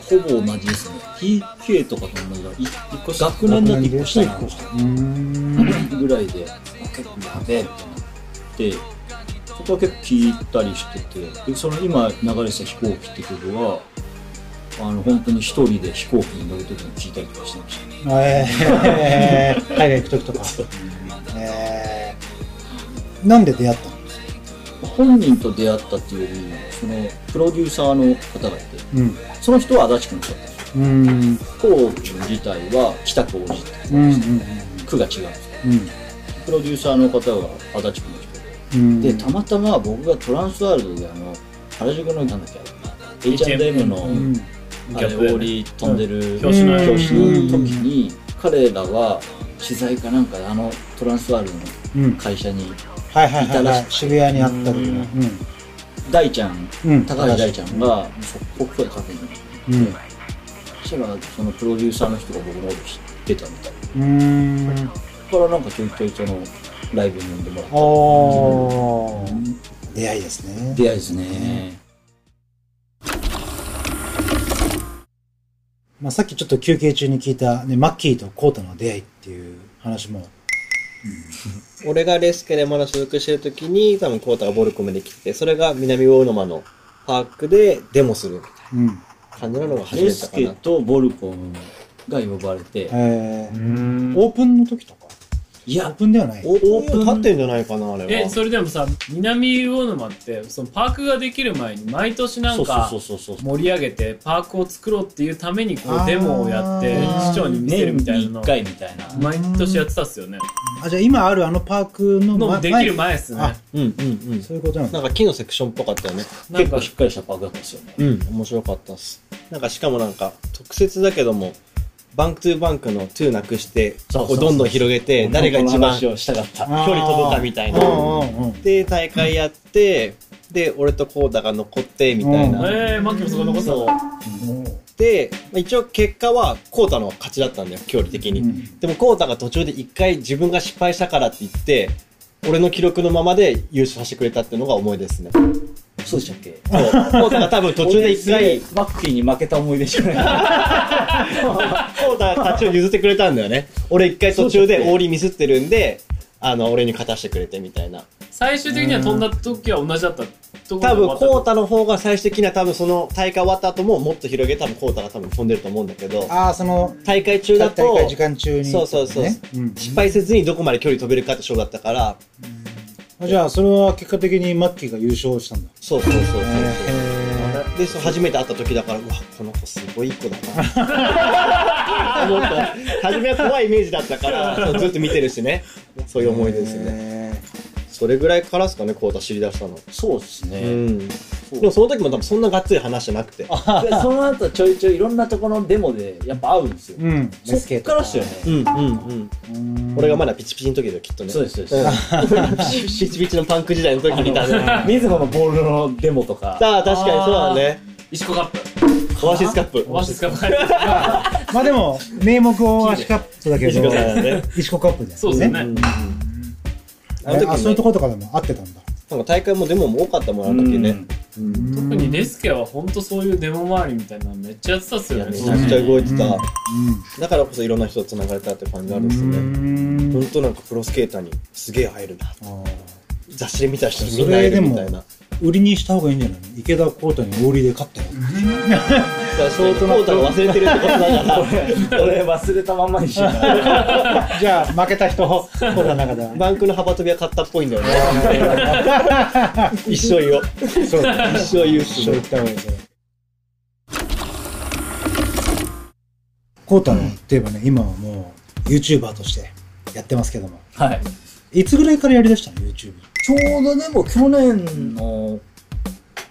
ほぼ同じですね。PK とかと同じだ。い学年だって1個下なんですよ。うんぐらいで、あ結構やべえってなって、そこは結構聞いたりしてて、でその今流れてた飛行機って曲は、あの、本当に一人で飛行機に乗るときに聞いたりとかしてました。えー、海外行く時とか。えー、なんで出会ったの？本人と出会ったっていうより、その、プロデューサーの方がいて、うん。その人は足立区の人だったんですよ。うん。コウ君自体は北区王子ってうんうん区が違うんですよ。うん。プロデューサーの方が足立区の人で、うん。で、たまたま僕がトランスワールドであの、原宿のなんだっけ、H&M の、うんあれ、オーリー飛んでる。表紙の時に、彼らは取材かなんかであのトランスワールドのうん。会社に、はいはいはいい。たら渋谷にあった時の大ちゃん、うん。うん高橋大ちゃんが、速攻でカフェに行って、うん。そしたら、そのプロデューサーの人が僕のこと知ってたみたい。な。うーん。そこからなんかちょいちょいその、ライブに呼んでもらった。おー。出会いですね。出会いですね。まあ、さっきちょっと休憩中に聞いた、ね、マッキーとコータの出会いっていう話も。俺がレスケでまだ所属してる時に、多分コータがボルコムで来てて、それが南魚沼のパークでデモするみたいうん。な感じなのが初レスケめてかな。と。ボルコムが呼ばれて、えー、オープンの時とか？いやオー、プンではないオープン立ってんじゃないかな、あれは。え、それでもさ、南魚沼って、そのパークができる前に毎年なんか。盛り上げてパークを作ろうっていうためにこうデモをやって市長に見せるみたいなの回みたいな。毎年やってたっすよね。あじゃあ今あるあのパークのまのできる前っすねあ。うんうんうん。そういうことなんだなんか木のセクションっぽかったよね。結構しっかりしたパークだったんですよね。うん、面白かったっす。なんかしかもなんか、特設だけども、bank to bank の to なくして、どんどん広げて、誰が一番距離飛ぶかみたいな。で、大会やって、で、俺とコータが残って、みたいな。えー、マッキーもそこ残ってたそうの。で、まあ一応結果はコータの勝ちだったんだよ、距離的に。うんでもコータが途中で一回自分が失敗したからって言って、俺の記録のままで優勝してくれたっていうのが思い出ですね。そうでしたっけ？コータが多分途中で一回、マッキーに負けた思い出しかない。コータが勝ちを譲ってくれたんだよね。俺一回途中でオーリーミスってるんで、あの、俺に勝たしてくれてみたいな。最終的には飛んだ時は同じだったとこ多分、コータの方が最終的には多分その大会終わった後ももっと広げ多分コータが多分飛んでると思うんだけど、ああその大会中だと、大会時間中にそうそうそう。ねうん。失敗せずにどこまで距離飛べるかって勝負だったから、あじゃあそれは結果的にマッキーが優勝したんだ。そうそうそうそう。へで、そう初めて会った時だから、うわ、この子すごい子だな。思った。初めは怖いイメージだったから、ずっと見てるしね。そういう思い出ですね。ねそれぐらいからですかね、コータ知り出したの。そうですね。うん。でもその時も多分そんながっつり話じゃなくて。でその後ちょいちょいいろんなところのデモでやっぱ会うんですよ。うんそっからっすよね。うんうんうん。俺がまだピチピチの時だよ、きっとね。そうです、そうです。うん ピチピチのパンク時代の時にだね。みずほのボールのデモとか。ああ、確かにそうだね。石子カップ。オアシスカップ。オアシスカップ。まあでも名目オアシカップだけど石子カップですそうですね。あの時あそういうところとかでも合ってたんだなんか大会もデモも多かったもん、あの時ね。特にレスケは本当そういうデモ周りみたいなのめっちゃやってたっすよね。めちゃくちゃ動いてた。うんだからこそいろんな人と繋がれたって感じがあるんですよね。うん本当なんかプロスケーターにすげえ会えるな。雑誌で見た人にみんな会えるみたいな。売りにした方がいいんじゃないの？池田浩太に大売りで勝ったよ。相当なことが忘れてるってことだから。俺忘れたまんまにしよう じゃあ、負けた人、浩太の中では。バンクの幅跳びは勝ったっぽいんだよね。一生言おう。そうだね。一生言う一緒言った方がいいそれ。浩太のって言えばね、今はもう YouTuber としてやってますけども。はいいつぐらいからやりだしたの ?YouTube。ちょうどでも去年の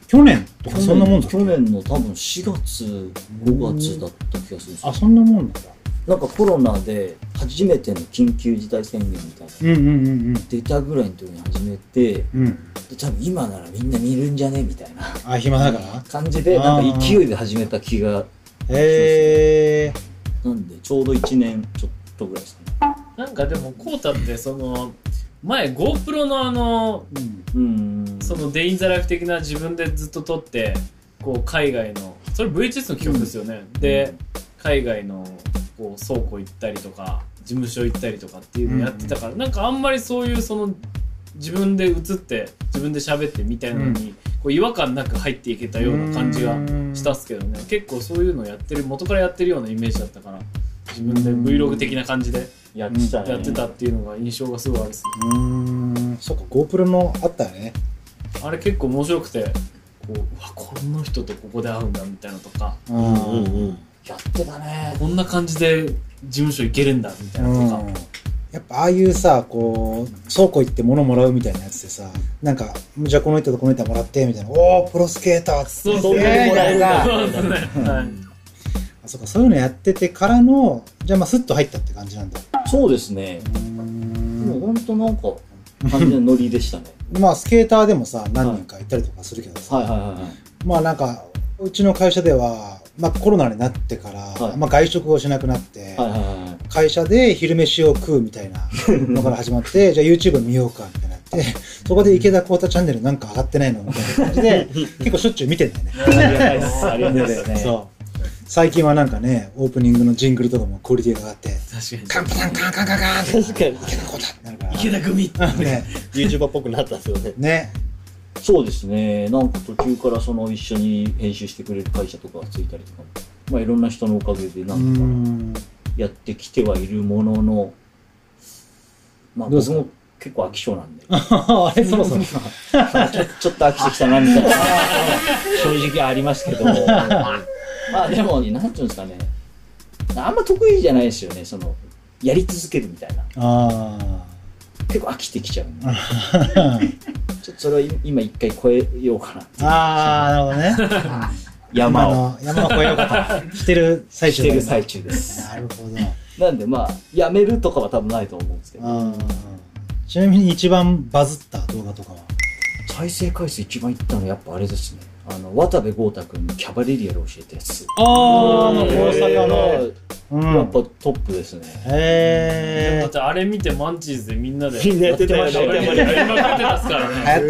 去年とかそんなもんだ去年の多分4月5月だった気がするんですよ。あ、そんなもんなんだ。なんかコロナで初めての緊急事態宣言みたいな。うんうんうん出たぐらいの時に始めてうん。うん。で多分今ならみんな見るんじゃね？みたいな。あ、暇だから？感じでなんか勢いで始めた気がへえなんでちょうど1年ちょっとぐらいですかね。なんかでも、コータってその、前 GoPro のあの、ー。うんそのデインザライフ的な自分でずっと撮って、こう海外の、それ VHS の企画ですよね。で、海外のこう倉庫行ったりとか、事務所行ったりとかっていうのやってたから、なんかあんまりそういうその、自分で映って、自分で喋ってみたいなのに、こう違和感なく入っていけたような感じがしたっすけどね。結構そういうのやってる、元からやってるようなイメージだったから、自分で Vlog 的な感じでやってたねやってたっていうのが印象がすごいあるっすね。うーん。そっか、GoPro もあったよね。あれ結構面白くて、こう、うわ、この人とここで会うんだみたいなとか、うんうんうん。やってたねこんな感じで事務所行けるんだみたいなとか。やっぱああいうさ、こう、倉庫行って物もらうみたいなやつでさ、なんか、じゃあこの人とこの人もらって、みたいな、おー、プロスケーターっつって、そうそうすげーみたいなそうですね。はい。あそうか、そういうのやっててからの、じゃあまあスッと入ったって感じなんだ。そうですね。もうほんとなんか完全にノリでしたね。まあスケーターでもさ、何人か行ったりとかするけどさ、はいはいはいはい。まあなんか、うちの会社では、まあコロナになってから、はい。まあ外食をしなくなって、はいはいはい会社で昼飯を食うみたいなのから始まって、じゃあ YouTube 見ようかみたいになって、そこで池田光太チャンネルなんか上がってないのみたいな感じで、結構しょっちゅう見てんだよね。ありがたいです。ありがたいですね。そう。最近はなんかね、オープニングのジングルとかもクオリティが上がって、確かカンパカンカンカンカンカンって確かに。池田光太ってなるから。に。池田組ね。YouTuber っぽくなったんですよね。ね。そうですねなんか途中からその一緒に編集してくれる会社とかがついたりとかもまあいろんな人のおかげでなんとかん。やってきてはいるもののまあ僕も結構飽き性なんで あれ、そろそろ。ち ょちょっと飽きてきたなみたいな 正直ありますけどまあでもなんていうんですかね。あんま得意じゃないですよね。そのやり続けるみたいな。あ結構飽きてきちゃうんで。あ。ちょっとそれを今一回超えようかなああ、なるほどね。山を。の山を越えようかと してる最中してる最中です。なるほど。なんでまあやめるとかは多分ないと思うんですけど。ちなみに一番バズった動画とかは？再生回数一番いったのやっぱあれですねあの渡部豪太君にキャバレリアル教えたやつ。ああ、大阪の。うん。やっぱトップですね、へだってあれ見てマンチーズでみんなでみんなやってたよね。やりまくってますからね。流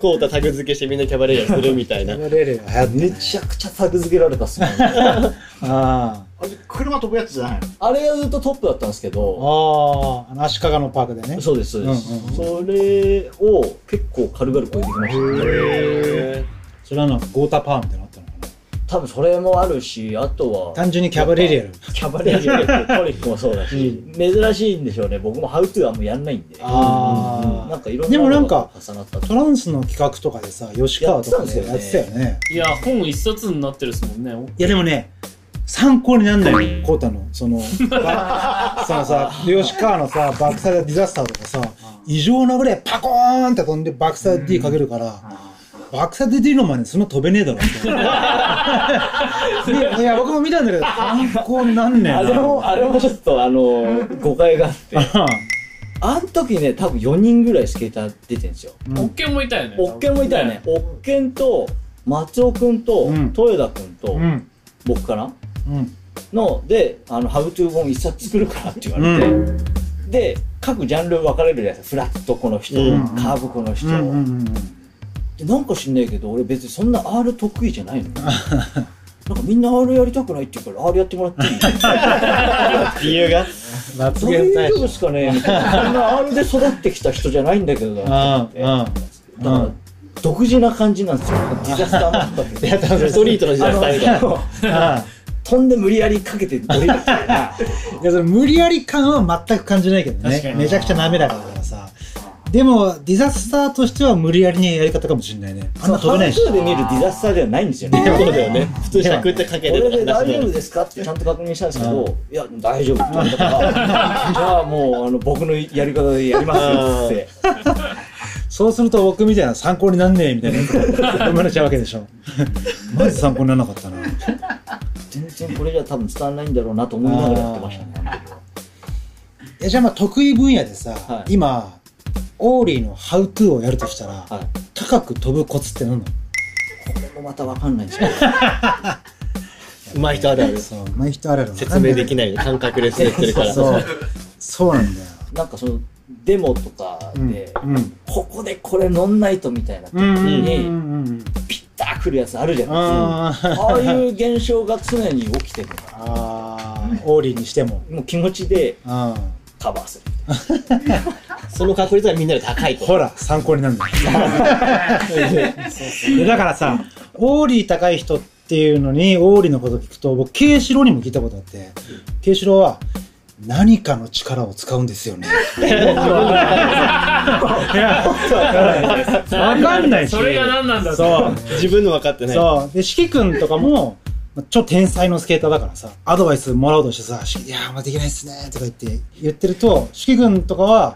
行った。タタグ付けしてみんなキャバレリアするみたいな。た。。レールが流行っめちゃくちゃタグ付けられたっすね。た。ああれ車飛ぶやつじゃないの？あれがずっとトップだったんですけあ。ど。ああ、あの足利のパークでね。そうですそうです、うんうんそれを結構軽々超えてきましたねそれはなんかゴータパーみたいなのあったのかな。多分それもあるしあとは単純にキャバレリアル。キャバレリアルトリックもそうだし、珍しいんでしょうね僕もハウトゥーはもうやんないんでああ。なんかいろんなでもなんかものが重なったトランスの企画とかでさ、吉川とかでやってたよね。いや、本一冊になってるっすもんね。いやでもね、参考になんないよ、コータの。その、ばそのさ、吉川のさ、バックサイドディザスターとかさ、異常なぐらいパコーンって飛んでバックサイド D かけるから、バックサイド D の前にそんな飛べねえだろって。いやいや、僕も見たんだけど、参考になんねえな。あれもあれもちょっとあの誤解があってあん時ね多分4人ぐらいスケーター出てるんですよオッケンもいたよね。オッケンもいたよね。オッケンと松尾くんとうん豊田くんとうん。僕かな？うん。のであのハウトゥー本一冊作るからって言われて、で各ジャンル分かれるじゃないですかフラットこの人、うんカーブこの人、うんうんうん。でなんか知んないけど俺別にそんな R 得意じゃないの なんかみんな R やりたくないって言うから R やってもらっていい？理由が？罰どういうゲームことですかね？みたいな。そんな R で育ってきた人じゃないんだけどなうんだから独自な感じなんですよ。ディザスターマットってストリートの時代スタイルが。あのあ飛ん。で無理やりかけて降りるみたいなあいやその無理やり感は全く感じないけど確かに。ねめちゃくちゃ滑らかだからさでもディザスターとしては無理やりにやり方かもしれないね。あんな飛べないし。半数で見るディザスターではないんですよね。そうだよね。普通尺ってかけてこれで。大丈夫ですかってちゃんと確認したんですけど、いや、大丈夫って言われたから、じゃあもう、あの、僕のやり方でやりますよって。そうすると僕みたいな参考になんねえみたいな。生まれちゃうわけでしょ。マジ参考にならなかったな。全然これじゃ多分伝わらないんだろうなと思いながらやってましたね。えじゃあまあ得意分野でさ、はい。今オーリーのハウトゥーをやるとしたら、はい。高く飛ぶコツって何なの？これもまたわかんないんですけど、上手い人あるある。そう上手い人あるある。説明できない感覚で滑ってるから。そう。そうなんだよ。なんかその、デモとかうん。で、うん。ここでこれ乗んないとみたいな時うんうんうんに、うんピッター来るやつあるじゃないですか。あー。ああいう現象が常に起きてるのかあー。オーリーにしても。な。もう気持ちであカバーする。その確率はみんなで高いと。ほら参考になるんだよだからさオーリー高い人っていうのにオーリーのこと聞くと僕ケイシロウにも聞いたことあってケイシロウは何かの力を使うんですよね。いや、わかんないし。それが何なんだそう。自分の分かってない。そう。で、しきくんとかも、まあ超天才のスケーターだからさ、アドバイスもらおうとしてさ、しいやー、まあできないっすね、とか言って、言ってると、しきくんとかは、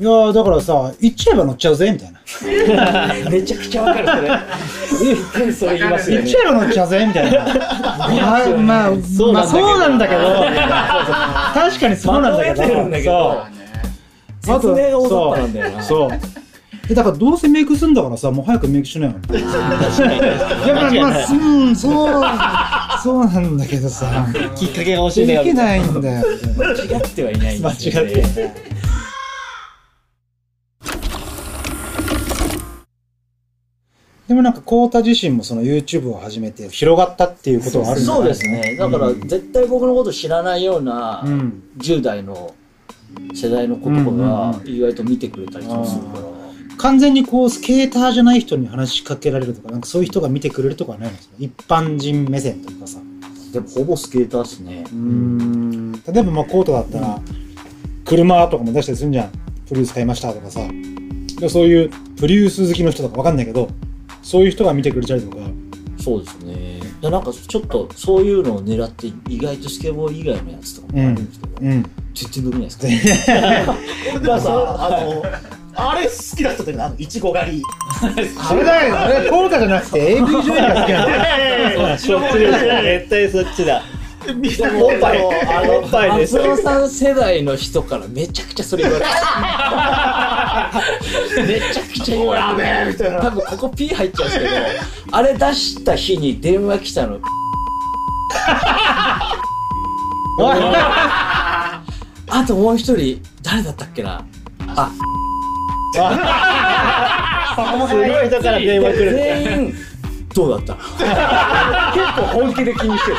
いやー、だからさ、行っちゃえば乗っちゃうぜ、みたいな。めちゃくちゃわかる、それ。絶対それ言いますよね行っち。ゃえば乗っちゃうぜ、みたいな。いやーまあ、まあそうなんだけど、確かにそうなんだけど、そう。説明が大雑把なんだよな。そう。えだからどうせメイクすんだからさ、もう早くメイクしなよ。いや、まあ、まあ、うん、そう、そうなんだけどさ、きっかけが欲しいねできないんだよ。間違ってはいないん間違ですよね。ってない。でもなんか、コータ自身もその YouTube を始めて広がったっていうことはあるんだそうですね。だから、絶対僕のこと知らないようなうん。10代の世代の子とかが意外と見てくれたりとかするから。完全にこう、スケーターじゃない人に話しかけられるとか、なんかそういう人が見てくれるとかはないんですか一般人目線とかさ。でも、ほぼスケーターっすね。うん。例えばまあコートだったら、車とかも出したりするんじゃん。プリウス買いましたとかさ。でそういうプリウス好きの人とかわかんないけど、そういう人が見てくれたりとか。そうですね。でなんかちょっとそういうのを狙って意外とスケボー以外のやつとかもあるんですけど、うん。全然伸びないですか？ら、俺がさ、あの、あれ好きな人ってあの、いちご狩り。それだよ、それコータじゃなくて AV 女優が好きなんだよ。そっちです。絶対そっちだ。みんなおっぱい、あの、おっぱいです松尾さん世代の人からめちゃくちゃそれ言われて めちゃくちゃ言われたいな多分ここ P 入っちゃうんですけどあれ出した日に電話来たの あともう一人誰だったっけな？あすごい人から電話来る。全員どうだった結構本気で気にしてる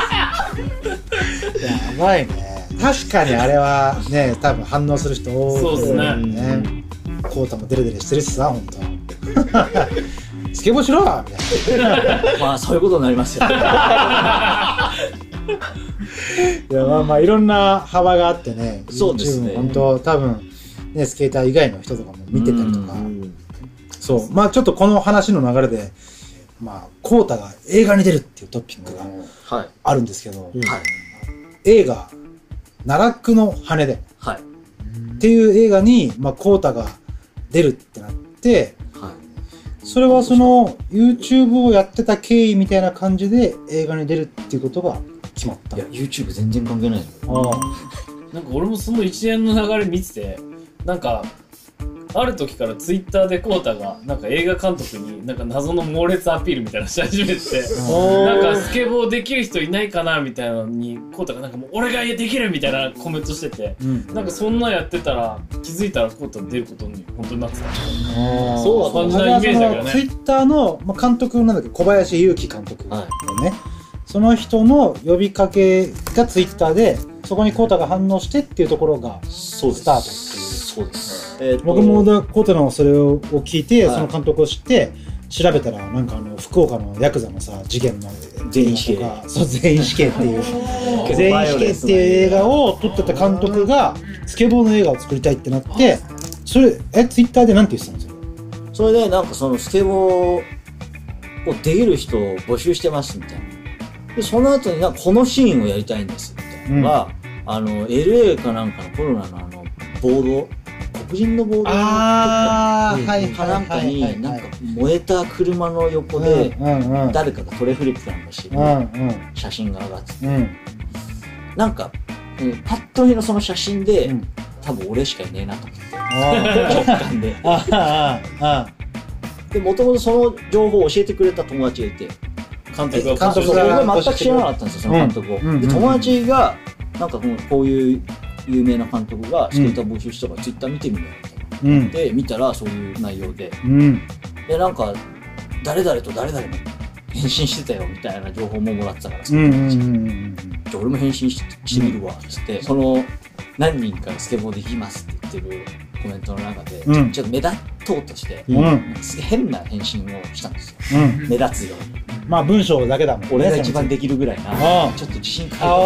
やばいね。確かにあれはね、多分反応する人多いそうですねね。コータもデレデレしてるしさ、ほんと。スケボーしろみたいな。まあそういうことになりますよいやまあまあいろんな幅があってね。そうですね本当多分ねスケーター以外の人とかも見てたりとか。そう。まあちょっとこの話の流れでまあコータが映画に出るっていうトピックがはい。あるんですけど、はい。映画奈落の羽で。はい。っていう映画にまあコータが出るってなって。はい。それはその YouTube をやってた経緯みたいな感じで映画に出るっていうことが決まった。いや YouTube 全然関係ない。のああ。なんか俺もその一連の流れ見てて、なんか、ある時からツイッターでコータがなんか映画監督になんか謎の猛烈アピールみたいなのし始めてなんかスケボーできる人いないかなみたいなのにコータがなんかもう俺ができるみたいなコメントしててうん。なんかそんなんやってたら気づいたらコータ出ることに本当になってた。そう感じなイメージだけどねツイッターの、まあ、監督なんだっけ小林祐希監督だはよね、その人の呼びかけがツイッターでそこにコータが反応してっていうところがスタートっていうそうです、えーと僕もだコータのそれを聞いて、はい。その監督を知って調べたらなんかあの福岡のヤクザのさ事件の全員死刑。そう全員死刑っていう 構全員死刑っていう映画を撮ってた監督がスケボーの映画を作りたいってなってそれえツイッターでなんて言ってたんですか？それでなんかそのスケボーをできる人を募集してますみたいな。で、その後になんかこのシーンをやりたいんですみたいなのが、あの、LA かなんかのコロナのあの、ボード、黒人のボードあーはいかなんかに、なんか燃えた車の横で、誰かがトレフリップなんかし写真が上がってて、うん。なんか、うんパッと見のその写真で、うん。多分俺しかいねえなと思って、あ直感で。あああで、もともとその情報を教えてくれた友達がいて、監督が監督僕がは全く知らなかったんですよ、その監督を。友達が、なんかこういう有名な監督がスケーター募集したから、ツイッター見てみようみたいな。うん。で、見たらそういう内容で、うん。で、なんか、誰々と誰々も返信してたよみたいな情報ももらってたから、うんうんうんうんじゃあ俺も返信ししてみるわ、つって、その、何人かスケボーできますって言ってるコメントの中で、うん。ちょっと目立とうとして、うん。変な返信をしたんですよ。うん。目立つように。まあ文章だけだもんね俺が一番できるぐらいな、あちょっと自信書いたあ返あ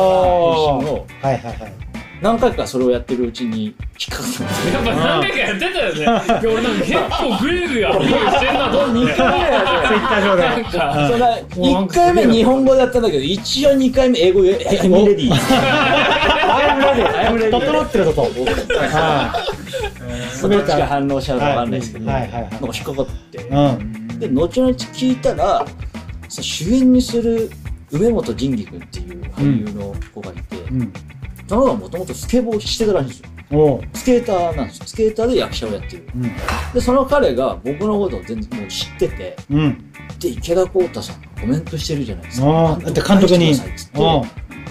信を、はいはいはい何回かそれをやってるうちに引っかかったんですよ。やっぱ何回かやってたよね。いや俺なんか結構グイグイアピールしてんなと思って。2回目だよツイッター上で。なんか。それ1回目日本語でやったんだけど、一応2回目英語で、え、I'm ready. I'm ready. I'm ready. 整ってること。はどっちが反応しちゃうかわかんないですけど、なんか引っかかって。いうん。で、後々聞いたら、さ主演にする梅本仁義君っていう俳優の子がいて、うんその子はもともとスケボーしてたらしいんですよ。スケーターなんですよ。スケーターで役者をやってる。うん。で、その彼が僕のことを全然もう知ってて、うん。で、池田光太さんがコメントしてるじゃないですか。ああだって監督に。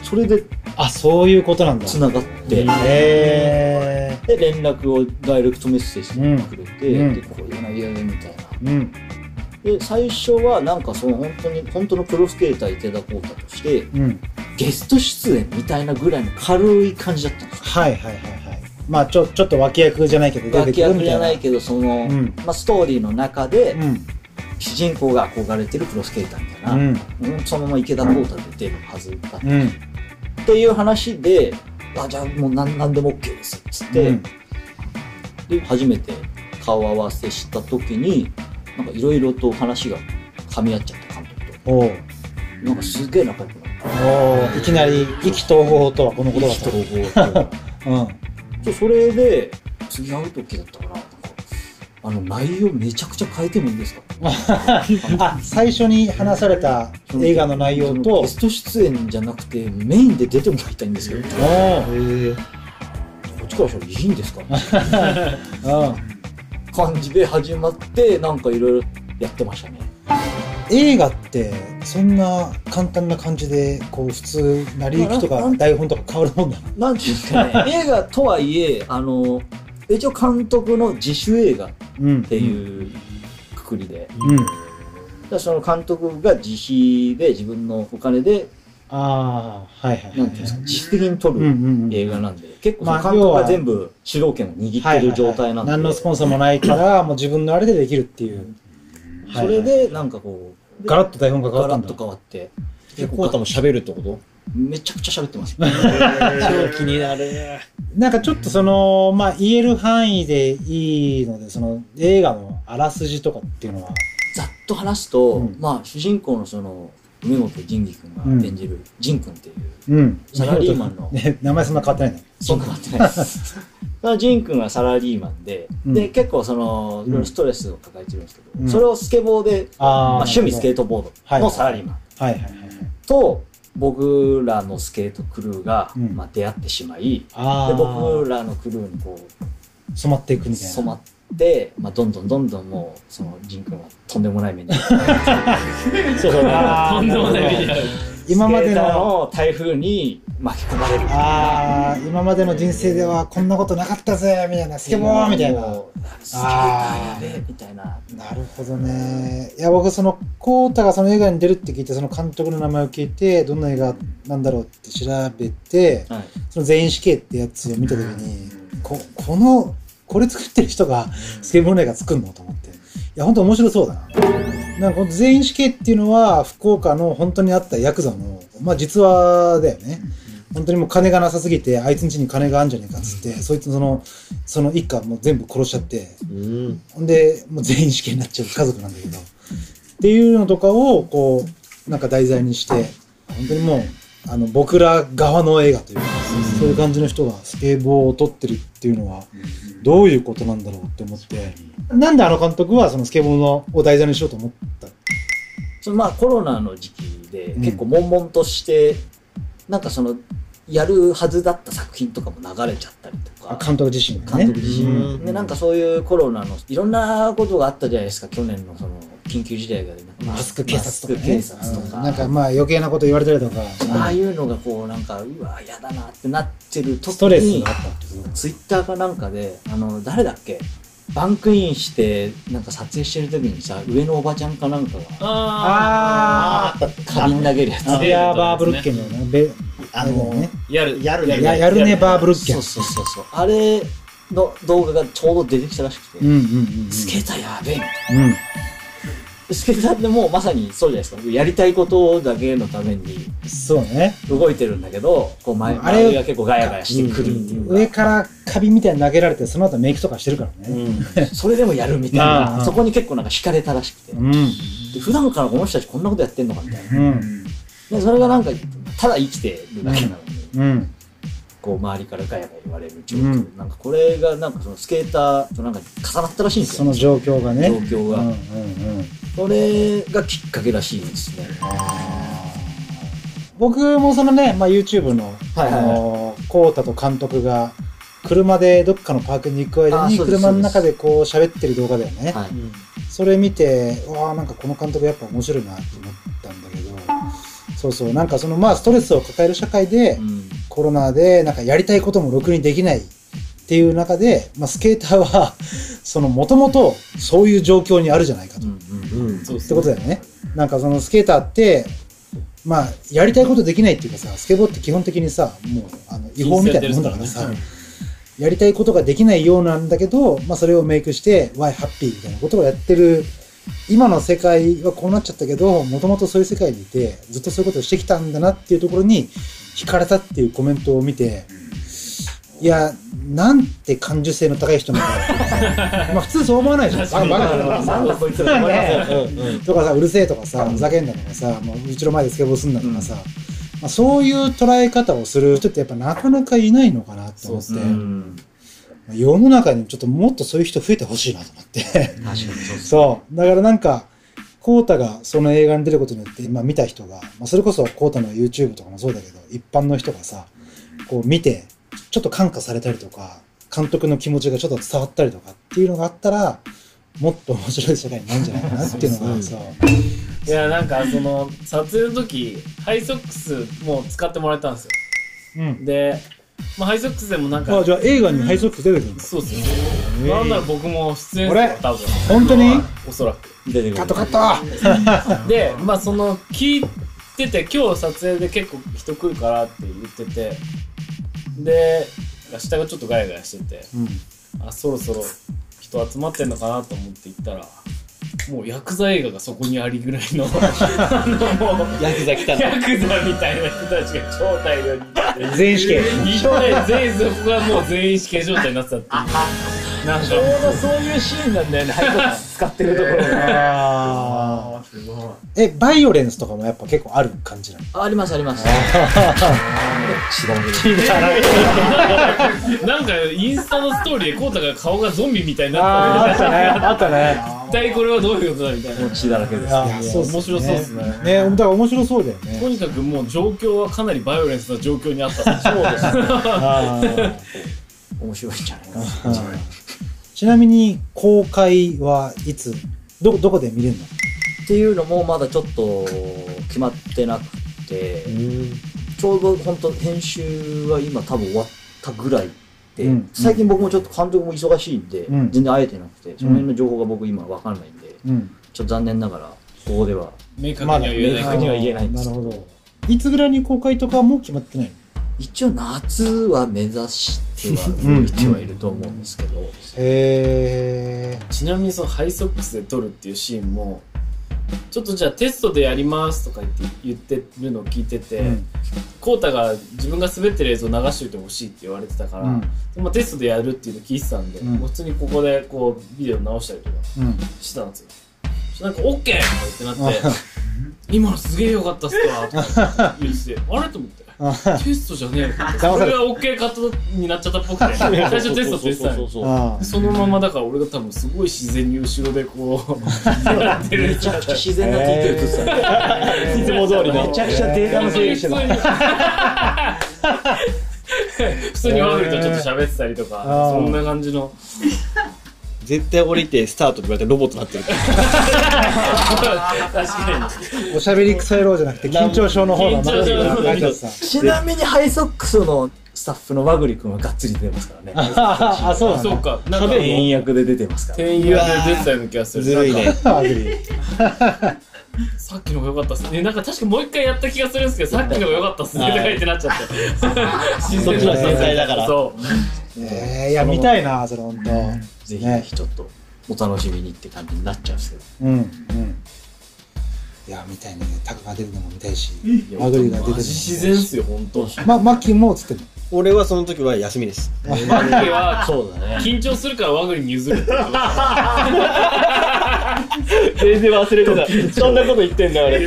それであそういうことなんだ。繋がって、へで、連絡をダイレクトメッセージでくれて、うん。で、こういう内容でみたいな。えうん。で、最初はなんかその本当に、本当のプロスケーター池田光太として、うんゲスト出演みたいなぐらいの軽い感じだったんですよ。はいはいはいはい。まあちょちょっと脇役じゃないけど出て脇役くるみたいな。じゃないけど、その、うん。まあ、ストーリーの中で、うん。主人公が憧れてるプロスケーターみたいな、うん。うんそのまま池田光太で出るはずだった、うん。っていう話で、あ、じゃあもう何何でも OK ですっつって、うん。で、初めて顔合わせした時に、なんかいろいろと話が噛み合っちゃった監督と。なんかすげえ仲良くなっおういきなり意気投合とはこのた。ことだ意気投った合と。うん。でそれで、次会う時だったから、あの、内容めちゃくちゃ変えてもいいですか？あ最初に話された映画の内容とゲスト出演じゃなくて、メインで出てもらいたいんですけど、こおっちからしたらいいんですか？うん。感じで始まって、なんかいろいろやってましたね。映画ってそんな簡単な感じでこう普通成り行きとか台本とか変わるもんだななんていうんですかね、映画とはいえ、あの、一応監督の自主映画っうん。ていうくくりで、うん。だからその監督が自費で自分のお金で、ああはいはいはい自主的に撮うんうるんうん。映画なんで、結構監督が全部主導権を握ってる状態なんで、何のスポンサーもないからもう自分のあれでできるっていうそれでなんかこう、ガラッと台本が変わったんだ。ガラッと変わって、で、コータも喋るってこと。めちゃくちゃ喋ってます。超気になる。なんかちょっとそのまあ言える範囲でいいのでその映画のあらすじとかっていうのは。ざっと話すと、うん。まあ主人公のその、梅本仁義君が演じる仁君っていう、うん。サラリーマンの。ね 名前そんな変わってないねそんなことないです。ジン君はサラリーマンで、うん。で、結構その、いろいろストレスを抱えてるんですけど、うん。それをスケボーで、あまあ、ー趣味スケートボードのサラリーマン。はいはいはいはい。と、僕らのスケートクルーが、うん。まあ、出会ってしまい、でああ僕らのクルーにこう染まっていくみたいな。染まっって、まあ、どんどんどんどんもうそのジン君はとんでもない目に そうそう。とんでもない目に遭う今までの、の台風に巻き込まれるああ、今までの人生ではこんなことなかったぜ、みたいな、スケボーみたいな。スケーターやべえみたいななるほどね。いや、僕、その、コウタがその映画に出るって聞いて、その監督の名前を聞いて、どんな映画なんだろうって調べて、はいその全員死刑ってやつを見たときに、こ、この、これ作ってる人がスケボーの映画作るのと思って。いや、本当面白そうだな。なんか、この全員死刑っていうのは、福岡の本当にあったヤクザの、まあ実話だよね。本当にもう金がなさすぎて、あいつん家に金があるんじゃねえかっつって、そいつのその、その一家もう全部殺しちゃって、うん。ほんで、もう全員死刑になっちゃう家族なんだけど。っていうのとかを、こう、なんか題材にして、本当にもう、あの、僕ら側の映画というか、そういう感じの人がスケボーを撮ってるっていうのは、どういうことなんだろうって思って、なんであの監督はそのスケボーのを題材にしようと思った？そのまあコロナの時期で結構悶々として、なんかそのやるはずだった作品とかも流れちゃったりとか。あ監督自身がね。監督自身。うん。でなんかそういうコロナのいろんなことがあったじゃないですか去年のその緊急事態がマスク警察とかね。うん。なんかまあ余計なこと言われたりとか、ああいうのがこうなんかうわ嫌だなってなってる時にストレスがあったツイッターかなんかであの誰だっけ？バンクインしてなんか撮影してる時にさ上のおばちゃんかなんかがああ花瓶投げるやつ。あ、ベアバー。ブルッケンのね、ベあのね。ーやる。やるね。ややるね、バーブルッケンそう。そうそうそう。あれの動画がちょうど出てきたらしくて、うんうんうん。スケーターやべえ。みたいうん。なスケーターってもうまさにそうじゃないですかやりたいことだけのためにそうね。動いてるんだけどこう前あれ周りが結構ガヤガヤしてくるっていうか、上からカビみたいに投げられて、その後メイクとかしてるからね。それでもやるみたいな そこに結構なんか惹かれたらしくて、うん。で普段からこの人たちこんなことやってんのかみたいなうん。でそれがなんかただ生きてるだけなのに、うん。こう周りからガヤガヤ言われる状況、うんなんかこれがなんかそのスケーターとなんか重なったらしいんですよその状況がね。状況が、うんうんうん。それがきっかけらしいですね。僕もそのね、まあ、YouTube の、はいはいはい。あの、コウタと監督が、車でどっかのパークに行く間に、車の中でこう喋ってる動画だよね。はい。それ見て、わあなんかこの監督やっぱ面白いなって思ったんだけど、そうそう、なんかそのまあストレスを抱える社会で、うん。コロナでなんかやりたいこともろくにできないっていう中で、まあ、スケーターは、そのもともとそういう状況にあるじゃないかと。うんうん。そうってことだよね。なんかそのスケーターって、まあ、やりたいことできないっていうかさ、スケボーって基本的にさ、もう、あの、違法みたいなもんだからさ、やりたいことができないようなんだけど、まあ、それをメイクして、ワイハッピーみたいなことをやってる、今の世界はこうなっちゃったけど、もともとそういう世界にいて、ずっとそういうことをしてきたんだなっていうところに、惹かれたっていうコメントを見て、いや、なんて感受性の高い人なんだ まあ普通そう思わないじゃん。バカバカだなんだこいつらと思いますようん。とかさ、うるせえとかさ、ふざけんなとかさ、もううちの前でスケボーすんなとかさ、まあ、そういう捉え方をする人ってやっぱなかなかいないのかなって思って、うん。世の中にちょっともっとそういう人増えてほしいなと思って。確かにそうですそう。だからなんか、コータがその映画に出ることによって、今見た人が、まあ、それこそコータの YouTube とかもそうだけど、一般の人がさ、こう見て、ちょっと感化されたりとか、監督の気持ちがちょっと伝わったりとかっていうのがあったら、もっと面白い世界になるんじゃないかなっていうのが、そう。いやなんかその撮影の時ハイソックスも使ってもらえたんですよ。うん。で、まあ、ハイソックスでもなんかあ、じゃあ映画にハイソックス出てくるんだ。そうっすよなんなら僕も出演するあれよ多分。本当に？おそらく。出てくる。カットカット！でまあその聞いてて今日撮影で結構人来るからって言っててで下がちょっとガヤガヤしててうん。あそろそろ人集まってんのかなと思って行ったらもうヤクザ映画がそこにありぐらいの あのもうヤクザ来たヤクザみたいな人たちが超大量に。いて全員死刑。全員そこがもう全員死刑状態になってたっていう。なんかちょうどそういうシーンなんだよね。使ってるところがすごい。え、バイオレンスとかもやっぱ結構ある感じなの？ありますあります。なんかインスタのストーリーでコウタが顔がゾンビみたいになあーあったってたね。あったね。一体これはどういうことだみたいな血だらけですいやそ面白そうですね。ね、だから面白そうだよね。とにかくもう状況はかなりバイオレンスな状況にあった。そうですあー面白いんじゃないかなちなみに公開はいつ？どどこで見れるの？っていうのもまだちょっと決まってなくて、ちょうど本当編集は今多分終わったぐらいで、うん最近僕もちょっと監督も忙しいんで、うん。全然会えてなくて、その辺の情報が僕今わかんないんで、うん。ちょっと残念ながら、ここでは明確には言えない明確には言えないんです。なるほど。いつぐらいに公開とかも決まってない一応夏は目指してはうん動いてはいると思うんですけど、へえちなみにそのハイソックスで撮るっていうシーンもちょっとじゃあテストでやりますとか言って言ってるのを聞いてて、うんコウタが自分が滑ってる映像流しといてほしいって言われてたから、うんまあテストでやるっていうの聞いてたんで、うん普通にここでこうビデオ直したりとかうんしてたんですよ。そしたらなんか OK! とか言ってなって、今のすげえ良かったっすかとか言ってて、あれと思って。テストじゃねえよ。これが OK カットになっちゃったっぽくて、最初テストって言ってたのにあそのままだから俺が多分すごい自然に後ろでこうやってるめちゃくちゃ自然な T テープですね。いつも通りの。めちゃくちゃデータの整理してた。普通にワグリとちょっと喋ってたりとか、そんな感じの絶対降りてスタートって言われてロボットになってる。確かおしゃべり臭いろうじゃなくて緊張症の方が緊張症の方がマキタさんちなみにハイソックスのスタッフの和栗君はがっつり出てますからね。あそうそうか。なんか店員役で出てますから。店員役で出てたような気がする。ずるいね。アグリさっきの方が良かったっす。ねなんか確かもう一回やった気がするんですけどさっきの方が良かったっすね。とってなっちゃって。そっちの繊細だから。そう。えーいや見たいなそれ本当ぜひぜひちょっとお楽しみにって感じになっちゃうんですけど。うんうん。いや見たいね。タカが出るのも見たいし。アグリが出てるのも見たいし。自然っすよ本当まマッキーも映ってんの俺はその時は休みです。マッキーはそうだね。緊張するからワグリに譲るって 全然忘れてた。そんなこと言ってんだよ、俺。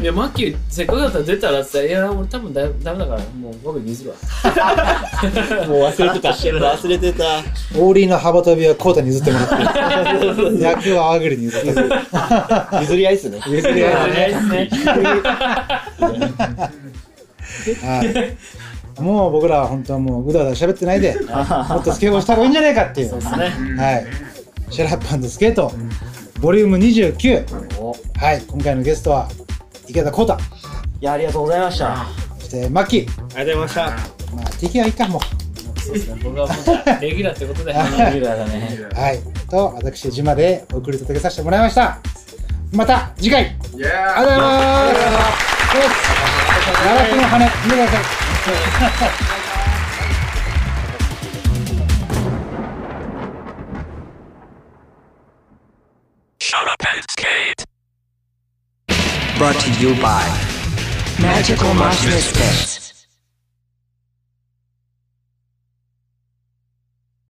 いやマッキーせっかくだったら出たらって言ったらいや俺多分だダメだからもうワグリに譲るわ もう忘れてた。忘れてた。オーリーの幅跳びはコータに譲ってもらって野球はアグリに譲って譲り合いっすね。譲り合いだねですね はいもう僕らは本当はもううだうだ喋ってないで もっとスケボーした方がいいんじゃないかっていう。そうですね。はい。シェラップスケートボリューム29はい。今回のゲストは池田浩太。いや、ありがとうございました。そしてマッキー。ありがとうございました。まあ TK はいいかもそうですね僕はもうレギュラーってことで。レギュラーだね。うはい。と私島でお送り届けさせてもらいました。また次回。いやありがとうございます。長くの羽見てください Shut up and skate. Brought to you by Magical Monster Spirits.